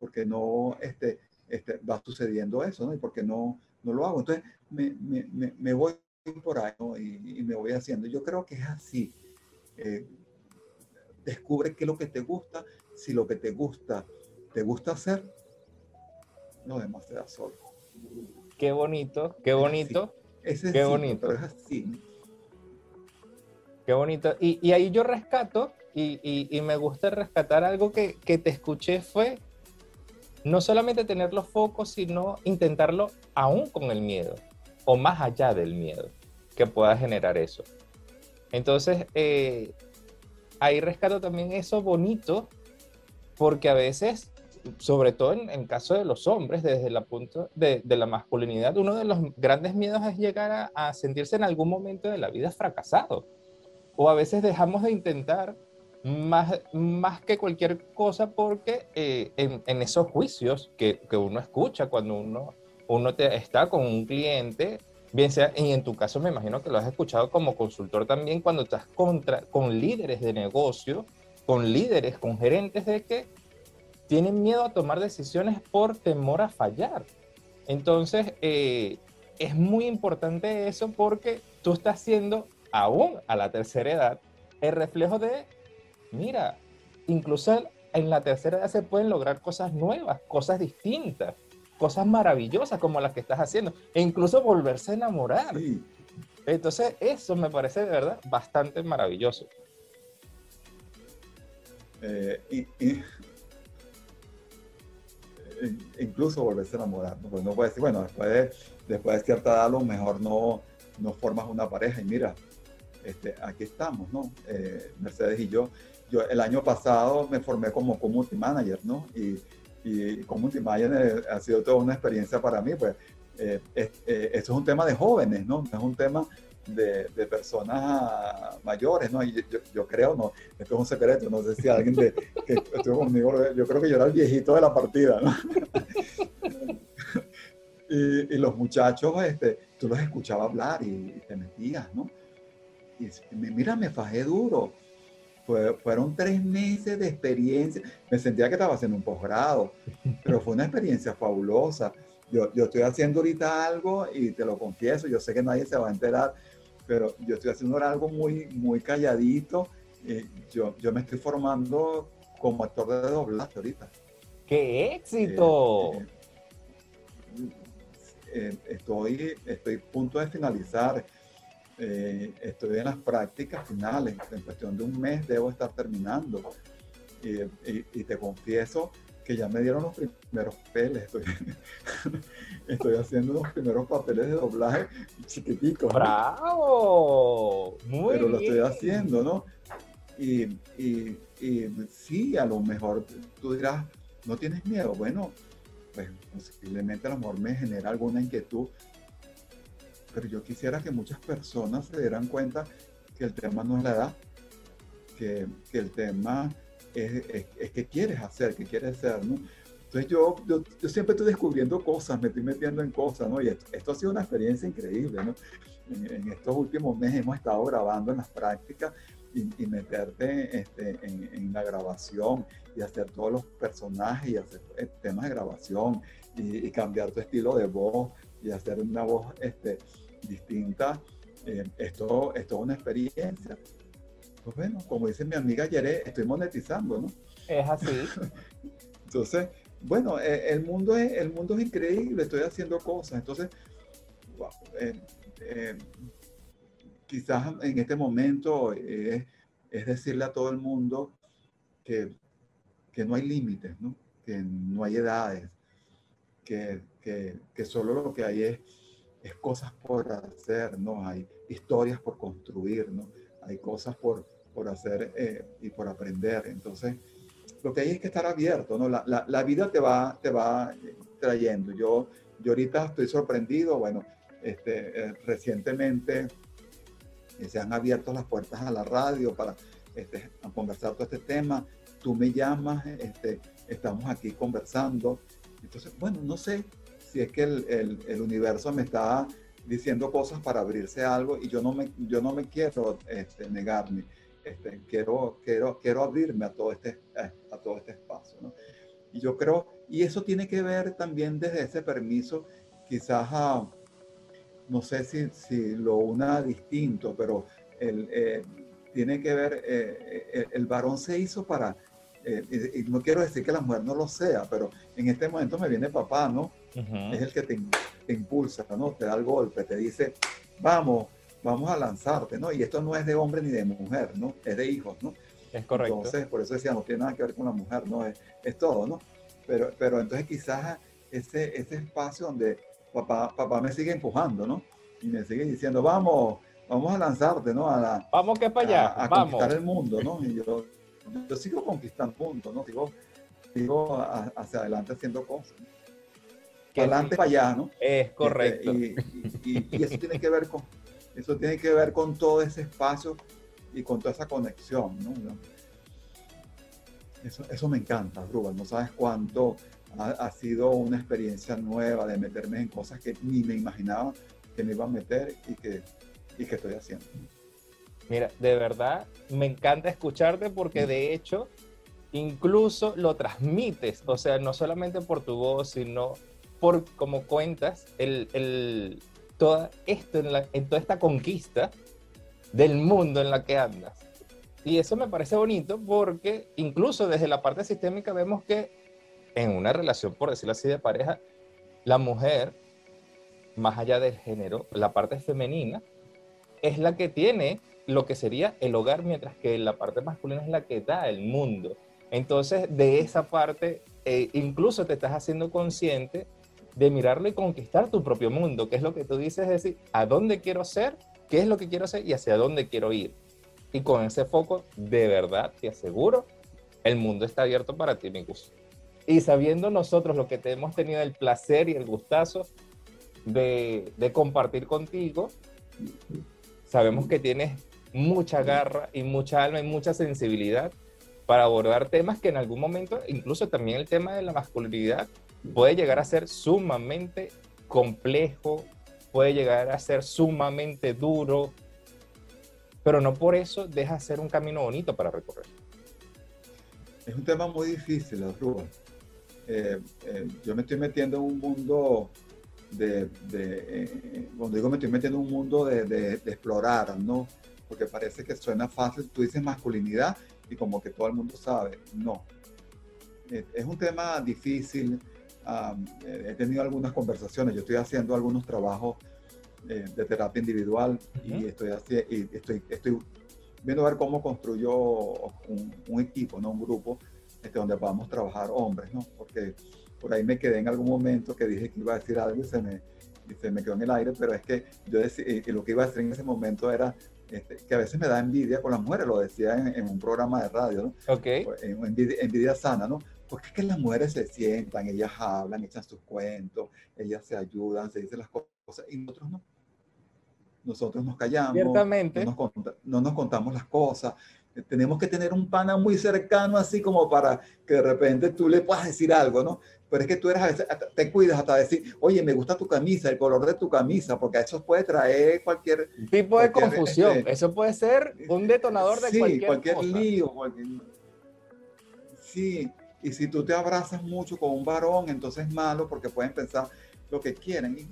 Porque no este, este, va sucediendo eso, ¿no? ¿Y por qué no, no lo hago? Entonces me, me, me, voy por ahí y, me voy haciendo. Yo creo que es así. Eh, descubre qué es lo que te gusta. Si lo que te gusta, te gusta hacer, no demasiado solo. Qué bonito, qué bonito. qué bonito. es así. Qué bonito. Y, ahí yo rescato, y, me gusta rescatar algo que, que, te escuché fue no solamente tener los focos, sino intentarlo aún con el miedo, o más allá del miedo que pueda generar eso. Entonces, eh, ahí rescato también eso bonito, porque a veces sobre todo en, el caso de los hombres, desde el punto de, la masculinidad, uno de los grandes miedos es llegar a, sentirse en algún momento de la vida fracasado. O a veces dejamos de intentar más, más que cualquier cosa porque eh, en, esos juicios que, uno escucha cuando uno, uno te, está con un cliente, bien sea, y en tu caso me imagino que lo has escuchado como consultor también, cuando estás contra, con líderes de negocio, con líderes, con gerentes de que tienen miedo a tomar decisiones por temor a fallar. Entonces, eh, es muy importante eso porque tú estás siendo, aún a la tercera edad, el reflejo de, mira, incluso en la tercera edad se pueden lograr cosas nuevas, cosas distintas, cosas maravillosas como las que estás haciendo, e incluso volverse a enamorar. Entonces, eso me parece de verdad bastante maravilloso. Eh, y, incluso volverse a enamorar. ¿no? Pues no puede decir, bueno, después de, después de cierta edad a lo mejor no, no formas una pareja y mira, este, aquí estamos, ¿no? Eh, Mercedes y yo. Yo el año pasado me formé como community manager, ¿no? Y, y community manager ha sido toda una experiencia para mí, pues eh, eh, eso es un tema de jóvenes, ¿no? es un tema de, de, personas mayores, ¿no? Y yo, creo, no, esto es un secreto, no sé si alguien de, que estuvo conmigo, yo creo que yo era el viejito de la partida, ¿no? y, y, los muchachos, este, tú los escuchabas hablar y, te metías, ¿no? Y mira, me fajé duro. fueron tres meses de experiencia. Me sentía que estaba haciendo un posgrado, pero fue una experiencia fabulosa yo, yo estoy haciendo ahorita algo y te lo confieso, yo sé que nadie se va a enterar, pero yo estoy haciendo algo muy, muy calladito. yo, yo me estoy formando como actor de doblaje ahorita. ¡Qué éxito! Eh, eh, estoy, estoy a punto de finalizar. estoy en las prácticas finales. En cuestión de un mes debo estar terminando. y te confieso que ya me dieron los primeros papeles. Estoy, estoy haciendo los primeros papeles de doblaje chiquiticos. ¡Bravo! Muy Pero lo estoy haciendo, ¿no? Y, y, y, sí, a lo mejor tú dirás, ¿no tienes miedo? Bueno, pues posiblemente a lo mejor me genera alguna inquietud, pero yo quisiera que muchas personas se dieran cuenta que el tema no es la edad, que, que el tema es, es, que quieres hacer, que quieres ser, ¿no? Entonces yo, yo, siempre estoy descubriendo cosas, me estoy metiendo en cosas, ¿no? Y esto, ha sido una experiencia increíble, ¿no? En, estos últimos meses hemos estado grabando en las prácticas y, meterte este, en, en, la grabación y hacer todos los personajes y hacer eh, temas de grabación y, cambiar tu estilo de voz y hacer una voz este, distinta. Eh, esto, esto es una experiencia pues bueno, como dice mi amiga Yere, estoy monetizando, ¿no? Es así. Entonces, bueno, eh, el mundo, es, el mundo es increíble, estoy haciendo cosas. Entonces, eh, eh, quizás en este momento es decirle a todo el mundo que, que no hay límites, ¿no? que no hay edades, que, que, que, solo lo que hay es, es cosas por hacer, ¿no? hay historias por construir, ¿no? hay cosas por, por hacer eh, y por aprender. Entonces, lo que hay es que estar abierto, ¿no? La, la, la, vida te va, te va trayendo. Yo, yo ahorita estoy sorprendido, bueno, este, eh, recientemente eh, se han abierto las puertas a la radio para este, conversar todo este tema. Tú me llamas, este, estamos aquí conversando. Entonces, bueno, no sé si es que el, el, universo me está diciendo cosas para abrirse algo y yo no me, yo no me quiero este, negarme. Este, quiero, quiero, quiero abrirme a todo este, a todo este espacio. ¿no? Y yo creo, y eso tiene que ver también desde ese permiso, quizás a, no sé si, si lo una distinto, pero el, eh, tiene que ver, eh, eh, el, varón se hizo para, y, no quiero decir que la mujer no lo sea, pero en este momento me viene papá, ¿no? Es el que te, te impulsa, ¿no? Te da el golpe, te dice, vamos, vamos a lanzarte, ¿no? Y esto no es de hombre ni de mujer, ¿no? Es de hijos, ¿no? Es correcto. Entonces, por eso decía, no tiene nada que ver con la mujer, ¿no? Es, es todo, ¿no? Pero, pero entonces quizás ese, ese espacio donde papá, papá me sigue empujando, ¿no? Y me sigue diciendo, vamos, vamos a lanzarte, ¿no? A la, vamos que para allá, a, conquistar el mundo, ¿no? Y yo, yo sigo conquistando el mundo, ¿no? Sigo, sigo hacia adelante haciendo cosas. Para adelante, para allá, ¿no? Es correcto. y, y, y, eso tiene que ver con, eso tiene que ver con todo ese espacio y con toda esa conexión, ¿no? Eso, eso me encanta, Rubén. No sabes cuánto ha, sido una experiencia nueva de meterme en cosas que ni me imaginaba que me iba a meter y que, y que estoy haciendo. Mira, de verdad me encanta escucharte porque de hecho incluso lo transmites, o sea, no solamente por tu voz, sino por como cuentas el, el, todo esto, en, la, en toda esta conquista del mundo en la que andas. Y eso me parece bonito porque incluso desde la parte sistémica vemos que en una relación, por decirlo así, de pareja, la mujer, más allá del género, la parte femenina, es la que tiene lo que sería el hogar, mientras que la parte masculina es la que da el mundo. Entonces, de esa parte, eh, incluso te estás haciendo consciente de mirarlo y conquistar tu propio mundo, que es lo que tú dices, es decir, a dónde quiero ser, qué es lo que quiero ser y hacia dónde quiero ir. Y con ese foco, de verdad, te aseguro, el mundo está abierto para ti, mi gusto. Y sabiendo nosotros lo que te hemos tenido el placer y el gustazo de, de compartir contigo, sabemos que tienes mucha garra y mucha alma y mucha sensibilidad para abordar temas que en algún momento, incluso también el tema de la masculinidad, puede llegar a ser sumamente complejo, puede llegar a ser sumamente duro, pero no por eso deja de ser un camino bonito para recorrer. Es un tema muy difícil, Rubén. Eh, eh, yo me estoy metiendo en un mundo de, de cuando digo me estoy metiendo en un mundo de, explorar, ¿no? Porque parece que suena fácil, tú dices masculinidad y como que todo el mundo sabe, no. Es un tema difícil, he tenido algunas conversaciones, yo estoy haciendo algunos trabajos eh, de terapia individual y, estoy, y estoy, estoy viendo a ver cómo construyo un, un, equipo, ¿no? un grupo este, donde podamos trabajar hombres, ¿no? porque por ahí me quedé en algún momento que dije que iba a decir algo y se me, se me quedó en el aire, pero es que yo decía, y lo que iba a decir en ese momento era este, que a veces me da envidia con las mujeres, lo decía en, un programa de radio, ¿no? Ok. Envidia, envidia, sana, ¿no? Porque es que las mujeres se sientan, ellas hablan, echan sus cuentos, ellas se ayudan, se dicen las cosas, y nosotros no. Nosotros nos callamos, Ciertamente. No, nos, no nos contamos las cosas. Tenemos que tener un pana muy cercano así como para que de repente tú le puedas decir algo, ¿no? Pero es que tú eres a veces, te cuidas hasta decir, oye, me gusta tu camisa, el color de tu camisa, porque eso puede traer cualquier... Tipo de confusión, este, eso puede ser un detonador de sí, cualquier, lío. Sí, y si tú te abrazas mucho con un varón, entonces es malo porque pueden pensar lo que quieren y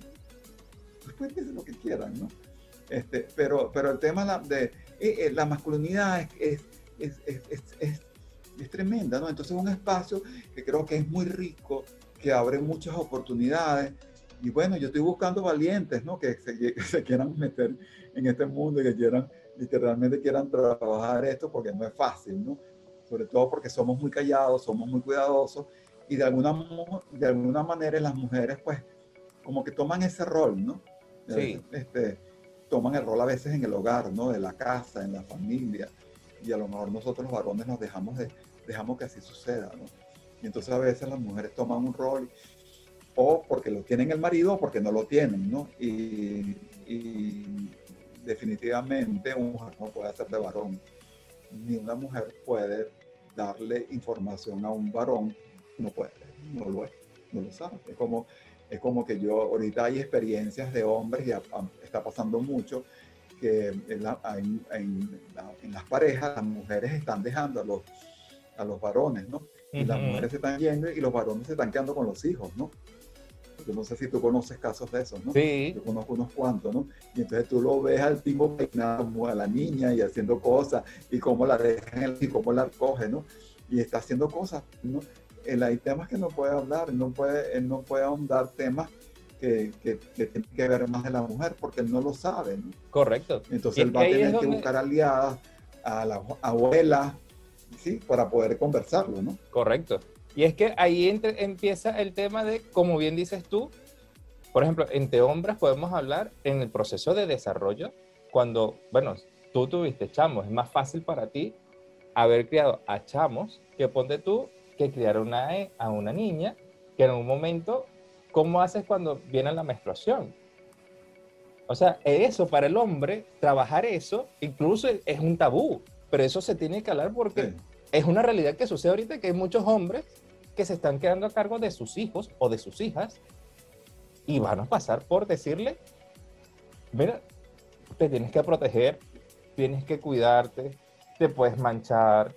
después dicen lo que quieran, ¿no? Este, pero, pero el tema de eh, eh, la masculinidad es, es, es, es, tremenda, ¿no? Entonces es un espacio que creo que es muy rico, que abre muchas oportunidades. Y bueno, yo estoy buscando valientes, ¿no? Que se, que se quieran meter en este mundo y que quieran, literalmente quieran trabajar esto, porque no es fácil, ¿no? Sobre todo porque somos muy callados, somos muy cuidadosos y de alguna, de alguna manera las mujeres pues como que toman ese rol, ¿no? Sí. Este, toman el rol a veces en el hogar, ¿no? De la casa, en la familia y a lo mejor nosotros los varones nos dejamos, de, dejamos que así suceda, ¿no? Y entonces a veces las mujeres toman un rol o porque lo tienen el marido o porque no lo tienen, ¿no? Y, y definitivamente un mujer no puede hacer de varón, ni una mujer puede darle información a un varón, no puede, no lo es, no lo sabe. Es como, es como que yo, ahorita hay experiencias de hombres, y está pasando mucho, que en, las parejas las mujeres están dejando a los, a los varones, ¿no? Y las mujeres se están yendo y los varones se están quedando con los hijos, ¿no? Yo no sé si tú conoces casos de esos, ¿no? Sí. Yo conozco unos cuantos, ¿no? Y entonces tú lo ves al tipo peinado a la niña y haciendo cosas y cómo la dejan y cómo la coge, ¿no? Y está haciendo cosas, ¿no? hay temas que no puede hablar, no puede, él no puede ahondar temas que, que, que, tienen que ver más de la mujer porque él no lo sabe, ¿no? Correcto. Entonces él va a tener que buscar aliadas a la abuela, ¿sí? Para poder conversarlo, ¿no? Correcto. Y es que ahí empieza el tema de, como bien dices tú, por ejemplo, entre hombres podemos hablar en el proceso de desarrollo, cuando, bueno, tú tuviste chamos, es más fácil para ti haber criado a chamos que ponte tú que criar una, e, a una niña que en un momento, ¿cómo haces cuando viene la menstruación? O sea, eso para el hombre, trabajar eso, incluso es un tabú, pero eso se tiene que hablar porque es una realidad que sucede ahorita que hay muchos hombres que se están quedando a cargo de sus hijos o de sus hijas y van a pasar por decirle, mira, te tienes que proteger, tienes que cuidarte, te puedes manchar,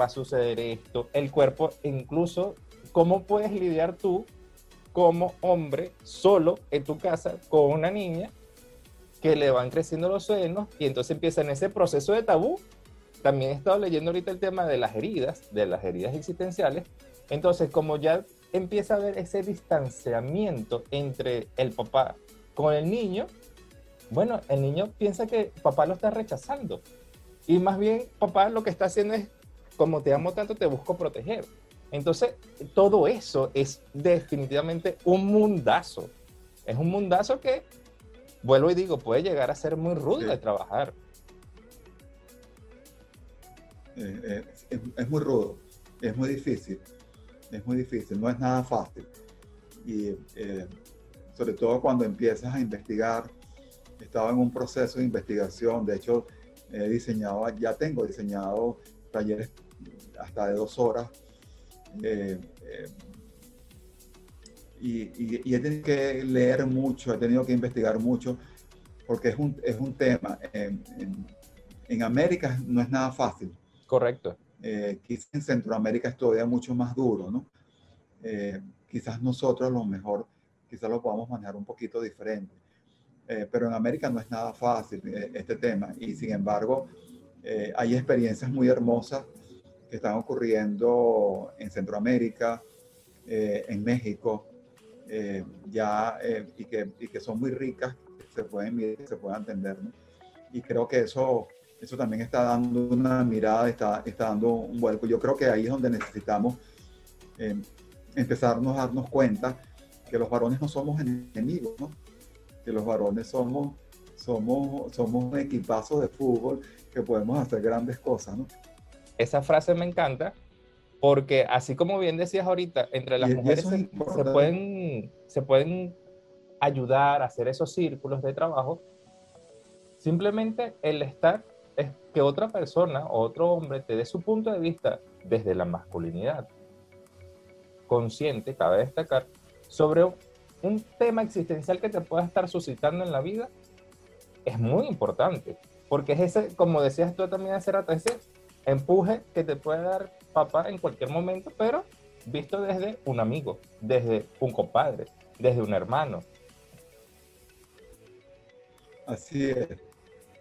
va a suceder esto, el cuerpo, incluso, ¿cómo puedes lidiar tú como hombre solo en tu casa con una niña que le van creciendo los senos y entonces empieza en ese proceso de tabú? También he estado leyendo ahorita el tema de las heridas, de las heridas existenciales, entonces, como ya empieza a haber ese distanciamiento entre el papá con el niño, bueno, el niño piensa que papá lo está rechazando. Y más bien, papá lo que está haciendo es, como te amo tanto, te busco proteger. Entonces, todo eso es definitivamente un mundazo. Es un mundazo que, vuelvo y digo, puede llegar a ser muy rudo de trabajar. Eh, eh, es muy rudo, es muy difícil es muy difícil, no es nada fácil. Y eh, sobre todo cuando empiezas a investigar, estaba en un proceso de investigación, de hecho he diseñado, ya tengo diseñado talleres hasta de dos horas. Eh, eh, y, he tenido que leer mucho, he tenido que investigar mucho, porque es un, es un tema. En, en América no es nada fácil. Correcto. Eh, quizás en Centroamérica es todavía mucho más duro, ¿no? Eh, quizás nosotros lo mejor quizás lo podamos manejar un poquito diferente. Eh, pero en América no es nada fácil eh, este tema y sin embargo eh, hay experiencias muy hermosas que están ocurriendo en Centroamérica, en México, ya y que, y, que, son muy ricas, se pueden se puedan entender. Y creo que eso, eso también está dando una mirada, está, está dando un vuelco. Yo creo que ahí es donde necesitamos empezarnos a darnos cuenta que los varones no somos enemigos, ¿no? que los varones somos, somos, somos un equipazo de fútbol que podemos hacer grandes cosas, ¿no? Esa frase me encanta porque así como bien decías ahorita, entre las mujeres se, pueden, se pueden ayudar a hacer esos círculos de trabajo, simplemente el estar es que otra persona, otro hombre, te dé su punto de vista desde la masculinidad consciente, cabe destacar, sobre un tema existencial que te pueda estar suscitando en la vida es muy importante, porque es ese, como decías tú también hace rato, ese empuje que te puede dar papá en cualquier momento, pero visto desde un amigo, desde un compadre, desde un hermano. Así es.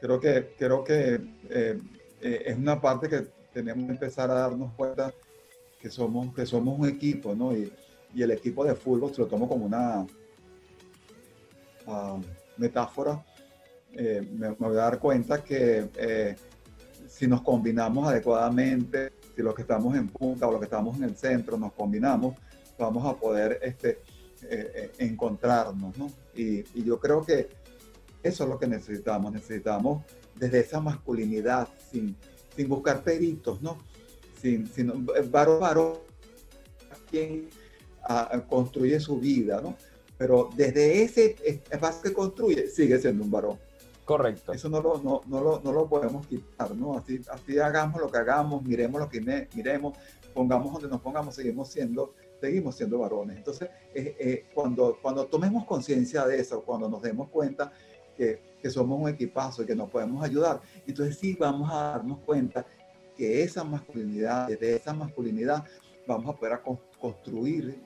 Creo que, creo que eh, eh, es una parte que tenemos que empezar a darnos cuenta que somos, que somos un equipo, ¿no? Y, y el equipo de fútbol se lo tomo como una uh, metáfora, eh, me, voy a dar cuenta que eh, si nos combinamos adecuadamente, si los que estamos en punta o los que estamos en el centro nos combinamos, vamos a poder este, eh, encontrarnos, ¿no? Y, y, yo creo que eso es lo que necesitamos, necesitamos desde esa masculinidad, sin, sin buscar peritos, ¿no? Sin, sin varón, varón, quien construye su vida, ¿no? Pero desde ese espacio que construye, sigue siendo un varón. Correcto. Eso no lo, no, no lo, no lo podemos quitar, ¿no? Así, así hagamos lo que hagamos, miremos lo que miremos, pongamos donde nos pongamos, seguimos siendo, seguimos siendo varones. Entonces, eh, cuando, cuando tomemos conciencia de eso, cuando nos demos cuenta que, que somos un equipazo y que nos podemos ayudar, entonces sí vamos a darnos cuenta que esa masculinidad, desde esa masculinidad, vamos a poder construir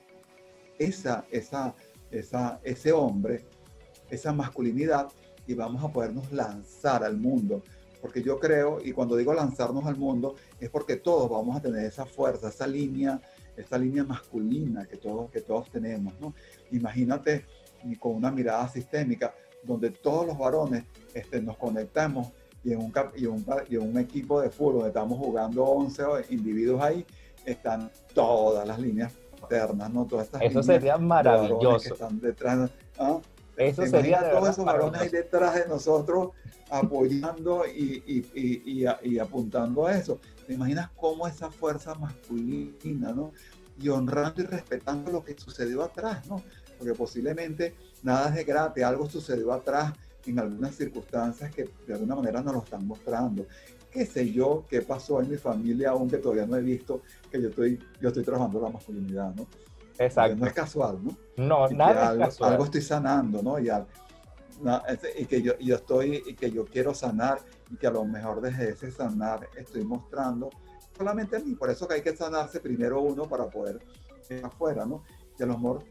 esa, esa, esa, ese hombre, esa masculinidad y vamos a podernos lanzar al mundo. Porque yo creo, y cuando digo lanzarnos al mundo, es porque todos vamos a tener esa fuerza, esa línea, esa línea masculina que todos, que todos tenemos. ¿no? Imagínate con una mirada sistémica, donde todos los varones este, nos conectamos y en, un, y, un, y un equipo de fútbol estamos jugando 11 individuos ahí, están todas las líneas paternas, ¿no? Todas estas Eso sería maravilloso. están detrás, ¿ah? Eso sería todos esos varones ahí detrás de nosotros apoyando y, y, y, apuntando a eso. ¿Te imaginas cómo esa fuerza masculina, ¿no? Y honrando y respetando lo que sucedió atrás, ¿no? Porque posiblemente nada es de gratis, algo sucedió atrás en algunas circunstancias que de alguna manera nos lo están mostrando qué sé yo, qué pasó en mi familia, aunque todavía no he visto que yo estoy, yo estoy trabajando la masculinidad, ¿no? Exacto. no es casual, ¿no? No, nada algo, es casual. Algo estoy sanando, ¿no? Y, y que yo, yo, estoy, y que yo quiero sanar, y que a lo mejor desde ese sanar estoy mostrando solamente a mí. Por eso que hay que sanarse primero uno para poder ir afuera, ¿no? Y a lo mejor,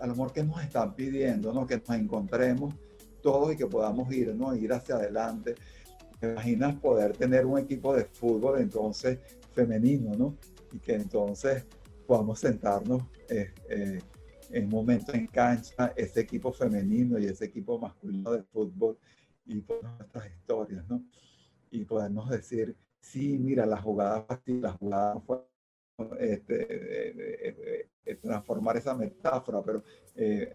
a lo mejor que nos están pidiendo, ¿no? Que nos encontremos todos y que podamos ir, ¿no? Ir hacia adelante ¿Te imaginas poder tener un equipo de fútbol entonces femenino, ¿no? Y que entonces podamos sentarnos eh, eh, en un momento en cancha, ese equipo femenino y ese equipo masculino de fútbol y poner nuestras historias, ¿no? Y podernos decir, sí, mira, la jugada fue así, la jugada fue este, eh, transformar esa metáfora, pero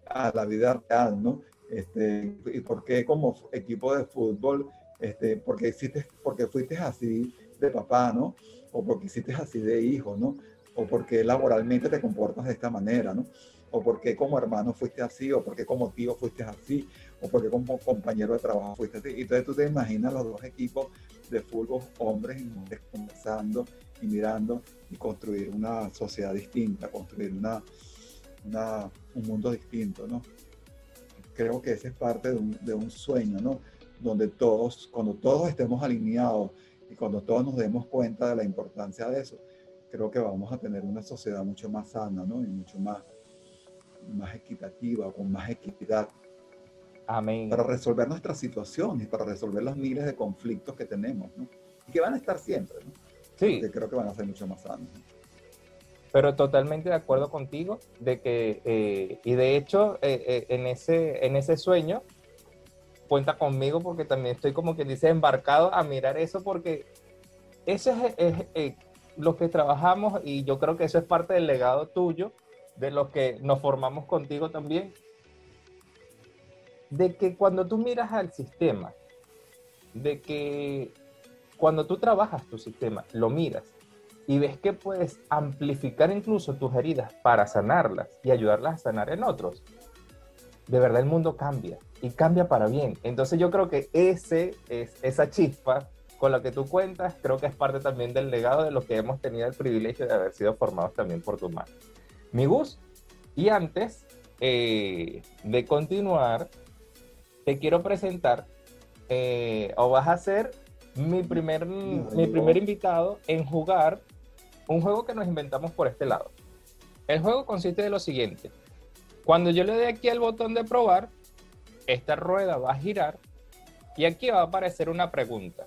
a la vida real, ¿no? Este, y por qué como equipo de fútbol este, porque, hiciste, porque fuiste así de papá, ¿no? O porque hiciste así de hijo, ¿no? O porque laboralmente te comportas de esta manera, ¿no? O porque como hermano fuiste así, o porque como tío fuiste así, o porque como compañero de trabajo fuiste así. Y entonces tú te imaginas los dos equipos de fútbol, hombres y mujeres conversando y mirando y construir una sociedad distinta, construir una, una, un mundo distinto, ¿no? Creo que ese es parte de un, de un sueño, ¿no? donde todos, cuando todos estemos alineados y cuando todos nos demos cuenta de la importancia de eso, creo que vamos a tener una sociedad mucho más sana, ¿no? Y mucho más, más equitativa, con más equidad. Amén. Para resolver nuestras situaciones, para resolver los miles de conflictos que tenemos, ¿no? Y que van a estar siempre, ¿no? Sí. Que creo que van a ser mucho más sanos. Pero totalmente de acuerdo contigo de que, eh, y de hecho, eh, eh, en, ese, en ese sueño, cuenta conmigo porque también estoy como que dice embarcado a mirar eso porque eso es, lo que trabajamos y yo creo que eso es parte del legado tuyo, de los que nos formamos contigo también, de que cuando tú miras al sistema, de que cuando tú trabajas tu sistema, lo miras y ves que puedes amplificar incluso tus heridas para sanarlas y ayudarlas a sanar en otros, de verdad el mundo cambia y cambia para bien. Entonces yo creo que ese es esa chispa con la que tú cuentas, creo que es parte también del legado de lo que hemos tenido el privilegio de haber sido formados también por tu madre. Mi Gus, y antes eh, de continuar, te quiero presentar, eh, o vas a ser mi primer, mi primer invitado en jugar un juego que nos inventamos por este lado. El juego consiste de lo siguiente. Cuando yo le dé aquí al botón de probar, esta rueda va a girar y aquí va a aparecer una pregunta.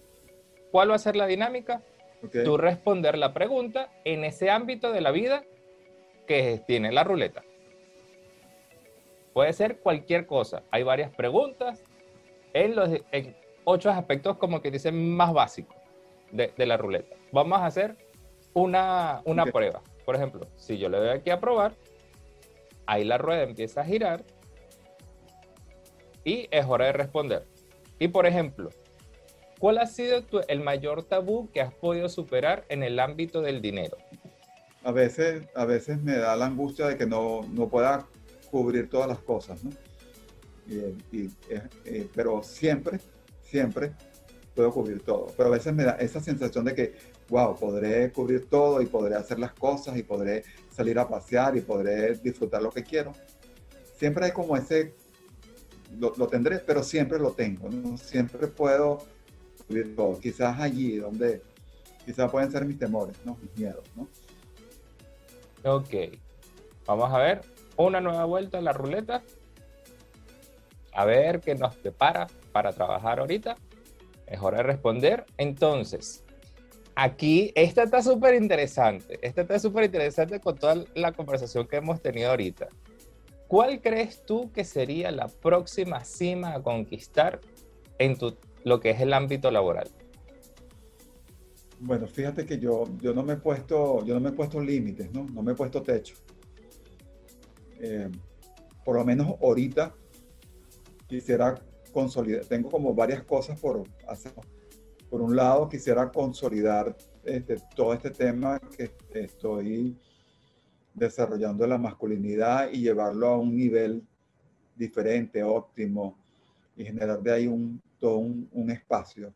¿Cuál va a ser la dinámica? Tú responder la pregunta en ese ámbito de la vida que tiene la ruleta. Puede ser cualquier cosa. Hay varias preguntas en los ocho aspectos como que dicen más básicos de, la ruleta. Vamos a hacer una, una prueba. Por ejemplo, si yo le doy aquí a probar, ahí la rueda empieza a girar y es hora de responder. Y por ejemplo, ¿cuál ha sido el mayor tabú que has podido superar en el ámbito del dinero? A veces, a veces me da la angustia de que no, no pueda cubrir todas las cosas, ¿no? Y, eh, pero siempre, siempre puedo cubrir todo. Pero a veces me da esa sensación de que, wow, podré cubrir todo y podré hacer las cosas y podré salir a pasear y podré disfrutar lo que quiero. Siempre hay como ese, lo, tendré, pero siempre lo tengo, ¿no? Siempre puedo cubrir todo. Quizás allí donde, quizás pueden ser mis temores, ¿no? Mis miedos, ¿no? Ok. Vamos a ver una nueva vuelta a la ruleta. A ver qué nos prepara para trabajar ahorita. Es hora de responder. Entonces, aquí, esta está súper interesante. Esta está súper interesante con toda la conversación que hemos tenido ahorita. ¿Cuál crees tú que sería la próxima cima a conquistar en tu, lo que es el ámbito laboral? Bueno, fíjate que yo, yo no me he puesto, yo no me he puesto límites, ¿no? No me he puesto techo. Eh, por lo menos ahorita quisiera consolidar, tengo como varias cosas por hacer. Por un lado, quisiera consolidar este, todo este tema que estoy desarrollando de la masculinidad y llevarlo a un nivel diferente, óptimo, y generar de ahí un, todo un, espacio.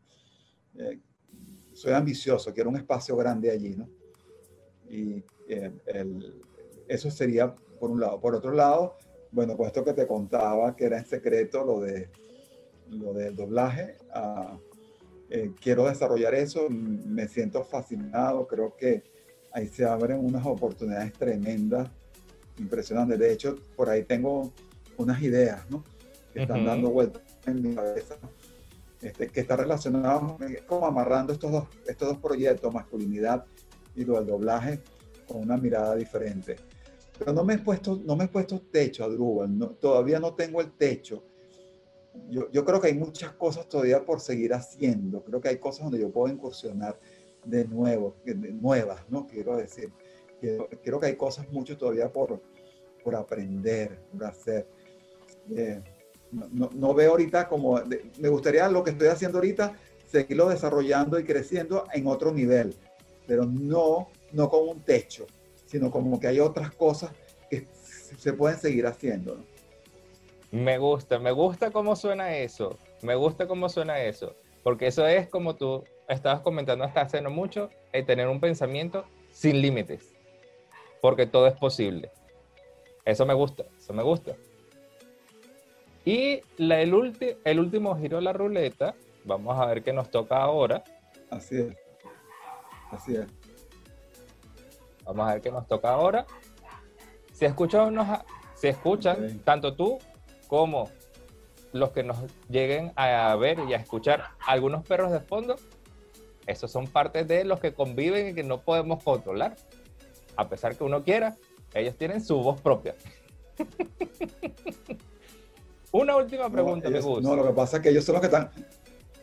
Eh, soy ambicioso, quiero un espacio grande allí, ¿no? Y eh, eso sería por un lado. Por otro lado, bueno, con esto que te contaba, que era en secreto lo, de, lo del doblaje, ah, eh, quiero desarrollar eso, me siento fascinado, creo que ahí se abren unas oportunidades tremendas, impresionantes. De hecho, por ahí tengo unas ideas, ¿no? Que están dando vueltas en mi cabeza, este, que está relacionado, como amarrando estos dos, estos dos proyectos, masculinidad y lo del doblaje, con una mirada diferente. Pero no me he puesto, no me he puesto techo, Adrúbal, no, todavía no tengo el techo. Yo, creo que hay muchas cosas todavía por seguir haciendo. Creo que hay cosas donde yo puedo incursionar de nuevo, de nuevas, ¿no? Quiero decir, creo, que hay cosas mucho todavía por, por aprender, por hacer. Eh, no, no, veo ahorita como, me gustaría lo que estoy haciendo ahorita, seguirlo desarrollando y creciendo en otro nivel, pero no, no con un techo sino como que hay otras cosas que se pueden seguir haciendo. Me gusta, me gusta cómo suena eso, me gusta cómo suena eso, porque eso es como tú estabas comentando hasta hace no mucho, el tener un pensamiento sin límites, porque todo es posible. Eso me gusta, eso me gusta. Y la, el, el último giro de la ruleta, vamos a ver qué nos toca ahora. Así es, así es. Vamos a ver qué nos toca ahora. Si escucha unos, Se escuchan, tanto tú como los que nos lleguen a ver y a escuchar algunos perros de fondo, esos son parte de los que conviven y que no podemos controlar. A pesar que uno quiera, ellos tienen su voz propia. Una última pregunta, no, me No, lo que pasa es que ellos son los que están,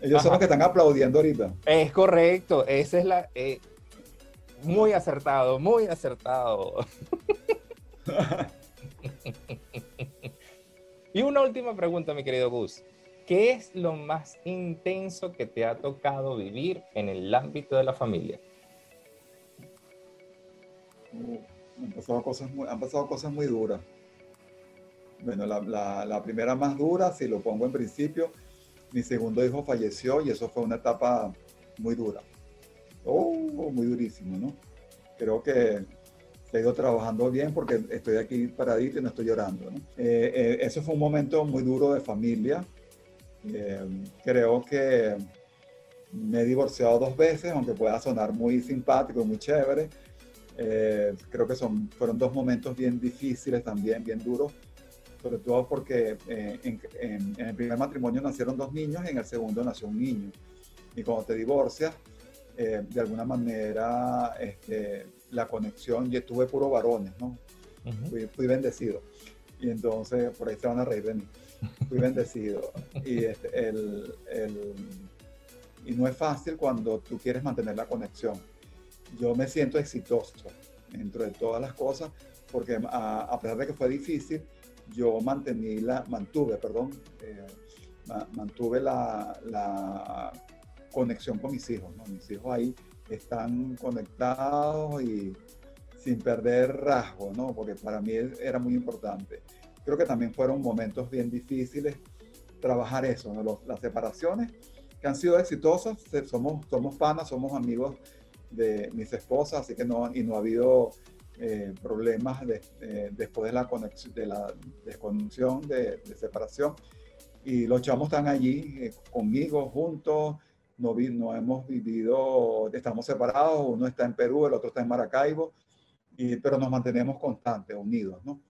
ellos son los que están aplaudiendo ahorita. Es correcto, esa es la, eh, muy acertado, muy acertado. y una última pregunta, mi querido Gus. ¿Qué es lo más intenso que te ha tocado vivir en el ámbito de la familia? han, pasado cosas muy, han pasado cosas muy duras. Bueno, la, primera más dura, si lo pongo en principio, mi segundo hijo falleció y eso fue una etapa muy dura. Oh, muy durísimo, ¿no? Creo que he ido trabajando bien porque estoy aquí paradito y no estoy llorando. ¿no? Eh, eh, eso fue un momento muy duro de familia. Eh, creo que me he divorciado dos veces, aunque pueda sonar muy simpático muy chévere. creo que son, fueron dos momentos bien difíciles también, bien duros, sobre todo porque en, en, el primer matrimonio nacieron dos niños y en el segundo nació un niño. Y cuando te divorcias, eh, de alguna manera este, la conexión, yo tuve puro varones, ¿no? fui, bendecido. Y entonces, por ahí se van a reír de mí. Fui bendecido. y, este, el, el, y no es fácil cuando tú quieres mantener la conexión. Yo me siento exitoso dentro de todas las cosas, porque a, pesar de que fue difícil, yo mantení la, mantuve, perdón, eh, mantuve la, la conexión con mis hijos. ¿no? Mis hijos ahí están conectados y sin perder rasgo, ¿no? porque para mí era muy importante. Creo que también fueron momentos bien difíciles trabajar eso, ¿no? las separaciones que han sido exitosas, somos, somos panas, somos amigos de mis esposas, así que no, y no ha habido eh, problemas de, después de la, conexión, de la desconexión, de, separación. Y los chavos están allí eh, conmigo, juntos, no, no hemos vivido, estamos separados, uno está en Perú, el otro está en Maracaibo, y, pero nos mantenemos constantes, unidos, ¿no?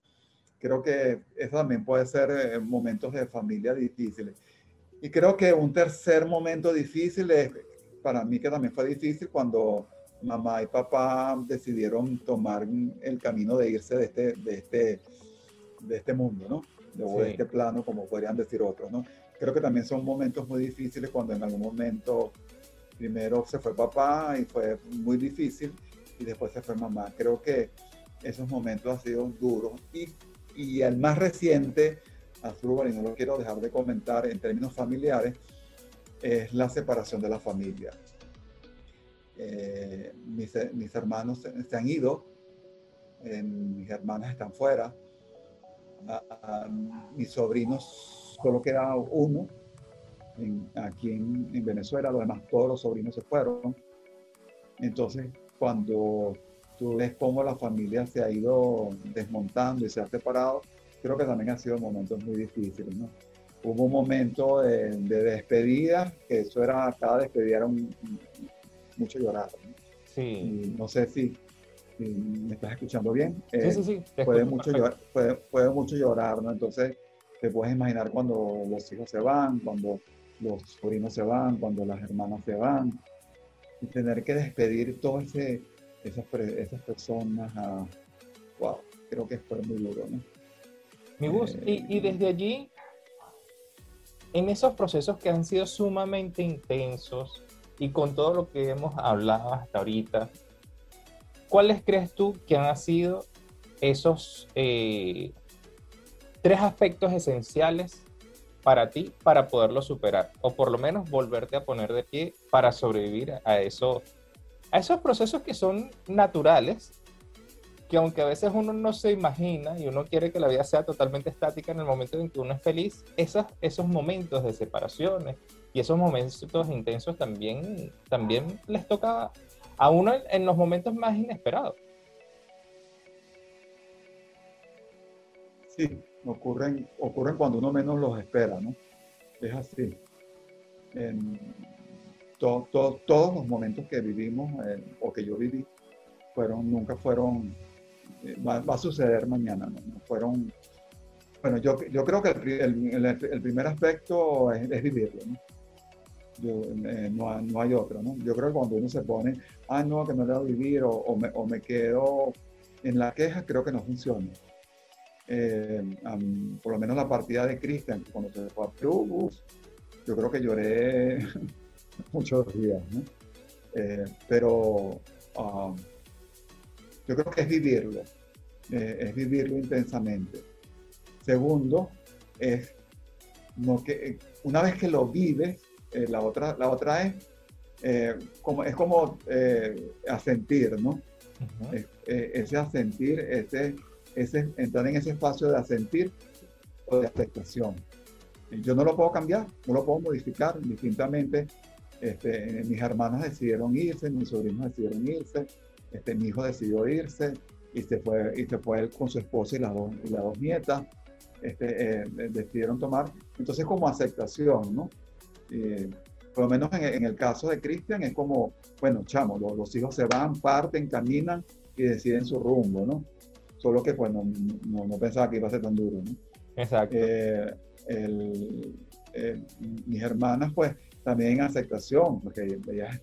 Creo que eso también puede ser eh, momentos de familia difíciles. Y creo que un tercer momento difícil es, para mí que también fue difícil, cuando mamá y papá decidieron tomar el camino de irse de este, de este, de este mundo, ¿no? De, este plano, como podrían decir otros, ¿no? Creo que también son momentos muy difíciles cuando en algún momento primero se fue papá y fue muy difícil y después se fue mamá. Creo que esos momentos han sido duros y, y el más reciente, Azul, y no lo quiero dejar de comentar en términos familiares, es la separación de la familia. Eh, mis, mis, hermanos se, han ido, eh, mis hermanas están fuera, mis sobrinos solo queda uno aquí en, Venezuela, los demás, todos los sobrinos se fueron. Entonces, cuando tú ves cómo la familia se ha ido desmontando y se ha separado, creo que también han sido momentos muy difíciles, ¿no? Hubo un momento de, despedida, que eso era, cada despedida era mucho llorar. ¿no? Sí. no sé si, me estás escuchando bien. sí, sí, sí. Puede mucho, llorar, puede, puede mucho llorar, ¿no? Entonces, te puedes imaginar cuando los hijos se van, cuando los sobrinos se van, cuando las hermanas se van, y tener que despedir todas esas, esas personas, wow, creo que fue muy duro, ¿no? Mi bus, y, y desde allí, en esos procesos que han sido sumamente intensos y con todo lo que hemos hablado hasta ahorita, ¿cuáles crees tú que han sido esos eh, tres aspectos esenciales para ti para poderlo superar o por lo menos volverte a poner de pie para sobrevivir a, eso, a esos procesos que son naturales, que aunque a veces uno no se imagina y uno quiere que la vida sea totalmente estática en el momento en que uno es feliz, esos, esos momentos de separaciones y esos momentos intensos también, también les toca a uno en los momentos más inesperados. Sí, ocurren, ocurren cuando uno menos los espera, ¿no? Es así. En todos los momentos que vivimos eh, o que yo viví fueron, nunca fueron, eh, va, a suceder mañana, ¿no? fueron Bueno, yo, yo creo que el, primer aspecto es, vivirlo, ¿no? Eh, no, no, hay otro, ¿no? Yo creo que cuando uno se pone, ah, no, que no le voy a vivir, o, o, me, o, me, quedo en la queja, creo que no funciona. Eh, por lo menos la partida de Cristian, cuando se fue a Plubus, yo creo que lloré muchos días, ¿no? Eh, pero um, yo creo que es vivirlo, es vivirlo intensamente. Segundo, es no que una vez que lo vives, eh, la, otra, la otra es, eh, como, es como eh, asentir, ¿no? ese asentir, ese, ese, entrar en ese espacio de asentir o de aceptación. Yo no lo puedo cambiar, no lo puedo modificar distintamente. Este, mis hermanas decidieron irse, mis sobrinos decidieron irse, este, mi hijo decidió irse y se fue, y se fue él con su esposa y las dos, y las dos nietas. Este, decidieron tomar. Entonces, como aceptación, ¿no? Eh, por lo menos en, el caso de Cristian es como, bueno, chamo, los, hijos se van, parten, caminan y deciden su rumbo, ¿no? Solo que, bueno, no, no pensaba que iba a ser tan duro, ¿no? Exacto. Eh, eh, mis hermanas, pues, también en aceptación, porque ellas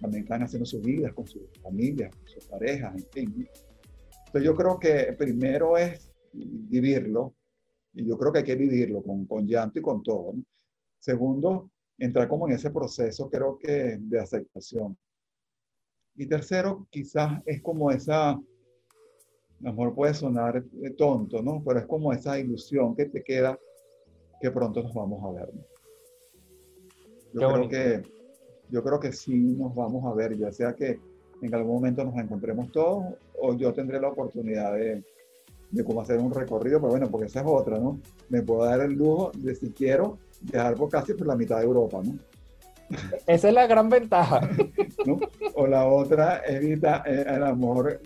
también están haciendo sus vidas con sus familias, con sus parejas, en fin. Entonces yo creo que primero es vivirlo, y yo creo que hay que vivirlo con, con llanto y con todo, ¿no? Segundo, entrar como en ese proceso, creo que de aceptación. Y tercero, quizás es como esa, a lo mejor puede sonar tonto, ¿no? Pero es como esa ilusión que te queda que pronto nos vamos a ver. Yo creo que yo creo que sí nos vamos a ver, ya sea que en algún momento nos encontremos todos o yo tendré la oportunidad de, de cómo hacer un recorrido, pero bueno, porque esa es otra, ¿no? Me puedo dar el lujo de si quiero viajar por casi por la mitad de Europa, ¿no? Esa es la gran ventaja. O la otra es eh, a lo mejor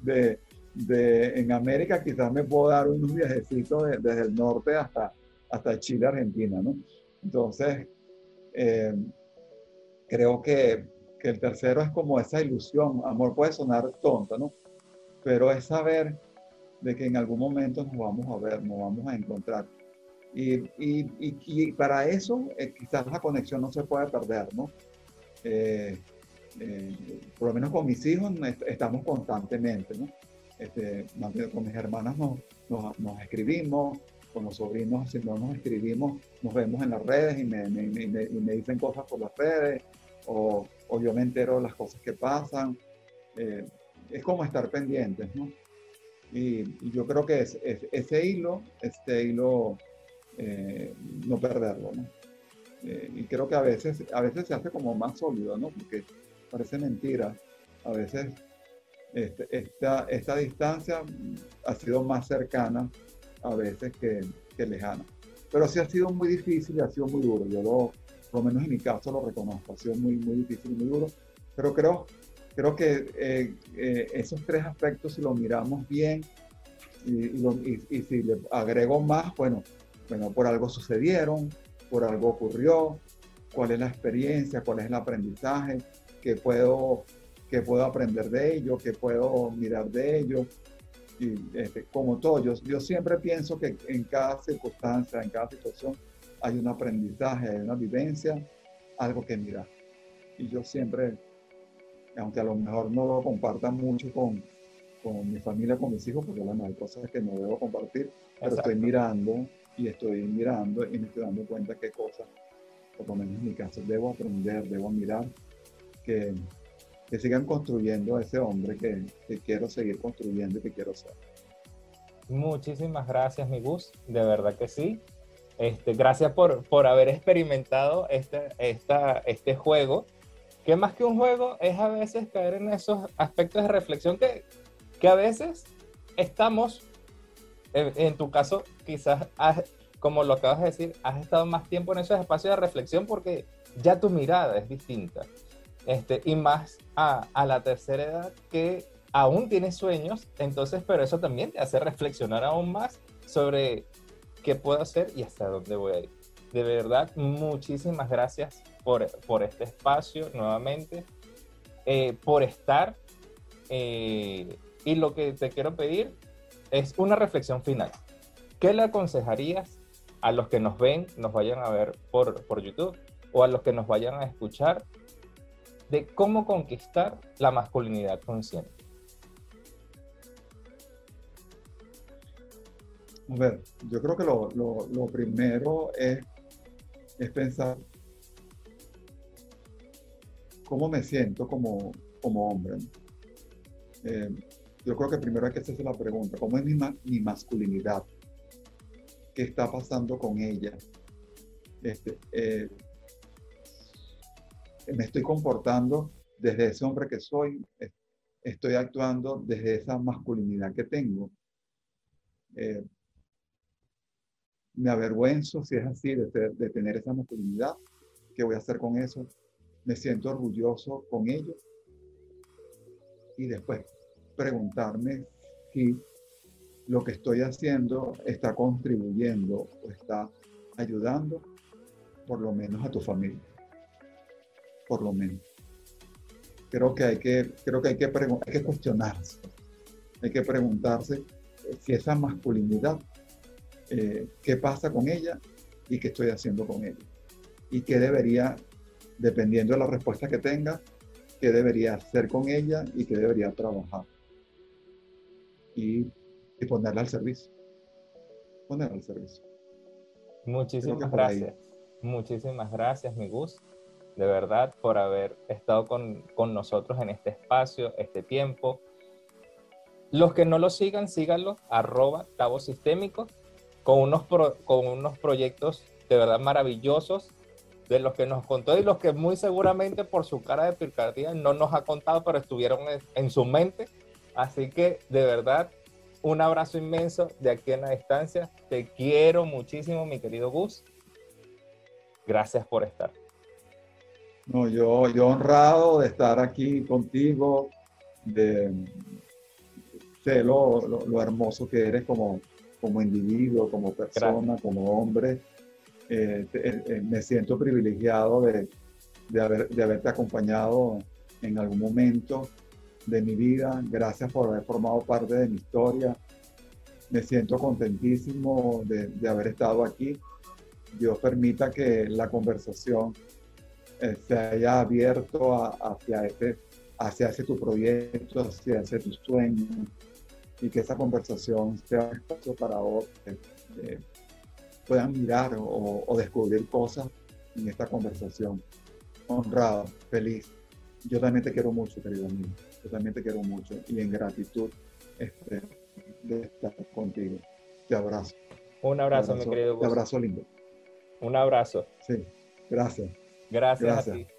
de, de, en América quizás me puedo dar unos viajecitos desde el norte hasta, hasta Chile, Argentina, ¿no? Entonces, eh, creo que, que, el tercero es como esa ilusión, amor puede sonar tonta, ¿no? Pero es saber de que en algún momento nos vamos a ver, nos vamos a encontrar. Y, y, y, para eso eh, quizás la conexión no se puede perder, ¿no? Eh, eh, por lo menos con mis hijos estamos constantemente, ¿no? Este, con mis hermanas nos, escribimos, con los sobrinos, si no nos escribimos, nos vemos en las redes y me, dicen cosas por las redes, o, yo me entero de las cosas que pasan. es como estar pendientes, ¿no? Y, yo creo que es, ese hilo, este hilo, eh, no perderlo, ¿no? Eh, y creo que a veces, a veces se hace como más sólido, ¿no? Porque parece mentira. A veces este, esta, esta distancia ha sido más cercana a veces que, que, lejana. Pero sí ha sido muy difícil y ha sido muy duro. Yo lo, por lo menos en mi caso lo reconozco. Ha sido muy, muy difícil y muy duro. Pero creo creo que eh, eh, esos tres aspectos, si lo miramos bien y, si le agrego más, bueno, bueno, por algo sucedieron, por algo ocurrió, cuál es la experiencia, cuál es el aprendizaje, qué puedo, qué puedo aprender de ello, qué puedo mirar de ello. Y este, como todo, yo, yo siempre pienso que en cada circunstancia, en cada situación, hay un aprendizaje, hay una vivencia, algo que mirar. Y yo siempre aunque a lo mejor no lo comparta mucho con, con mi familia, con mis hijos, porque bueno, hay cosas que no debo compartir, pero estoy mirando y estoy mirando y me estoy dando cuenta qué cosas, por lo menos en mi caso, debo aprender, debo mirar, que, que sigan construyendo ese hombre que, quiero seguir construyendo y que quiero ser. Muchísimas gracias, mi Gus, de verdad que sí. Este, gracias por, por haber experimentado este, esta, este juego que más que un juego es a veces caer en esos aspectos de reflexión que, que a veces estamos, en, tu caso quizás, como lo acabas de decir, has estado más tiempo en esos espacios de reflexión porque ya tu mirada es distinta. Este, y más a, a la tercera edad que aún tienes sueños, entonces, pero eso también te hace reflexionar aún más sobre qué puedo hacer y hasta dónde voy a ir. De verdad, muchísimas gracias por, este espacio nuevamente, eh, por estar. Eh, y lo que te quiero pedir es una reflexión final. ¿qué le aconsejarías a los que nos ven, nos vayan a ver por, por YouTube o a los que nos vayan a escuchar de cómo conquistar la masculinidad consciente? A ver, yo creo que lo, lo, primero es, es, pensar cómo me siento como, como hombre. Eh, yo creo que primero hay que hacerse la pregunta, ¿cómo es mi, mi masculinidad? ¿Qué está pasando con ella? Este, eh, me estoy comportando desde ese hombre que soy, estoy actuando desde esa masculinidad que tengo. Eh, me avergüenzo si es así de, de, tener esa masculinidad. ¿Qué voy a hacer con eso? Me siento orgulloso con ello. Y después preguntarme si lo que estoy haciendo está contribuyendo o está ayudando por lo menos a tu familia por lo menos. Creo que hay que, creo que, hay que, hay que cuestionarse, hay que preguntarse eh, si esa masculinidad, eh, qué pasa con ella y qué estoy haciendo con ella. Y qué debería, dependiendo de la respuesta que tenga, qué debería hacer con ella y qué debería trabajar. Y, y ponerla al servicio. Ponerla al servicio. Muchísimas gracias. Muchísimas gracias, mi gusto de verdad, por haber estado con, nosotros en este espacio, este tiempo. Los que no lo sigan, síganlo, arroba Tabo Sistémico, con unos, con unos proyectos de verdad maravillosos de los que nos contó y los que muy seguramente por su cara de picardía no nos ha contado, pero estuvieron en, su mente. Así que de verdad, un abrazo inmenso de aquí en la distancia. Te quiero muchísimo, mi querido Gus. Gracias por estar. No, yo, yo honrado de estar aquí contigo, de sé lo, lo, hermoso que eres como, como individuo, como persona, como hombre. Eh, eh, eh, me siento privilegiado de, de, haber, de haberte acompañado en algún momento de mi vida. Gracias por haber formado parte de mi historia. Me siento contentísimo de, de haber estado aquí. Dios permita que la conversación se haya abierto hacia, ese, hacia ese tu proyecto, hacia ese tu sueño, y que esa conversación sea un espacio para otros que puedan mirar o, descubrir cosas en esta conversación. Honrado, feliz. Yo también te quiero mucho, querido amigo. Yo también te quiero mucho y en gratitud este, de estar contigo. Te abrazo. Un abrazo, mi querido. Te abrazo lindo. Un abrazo. Sí, gracias. Gracias, a ti.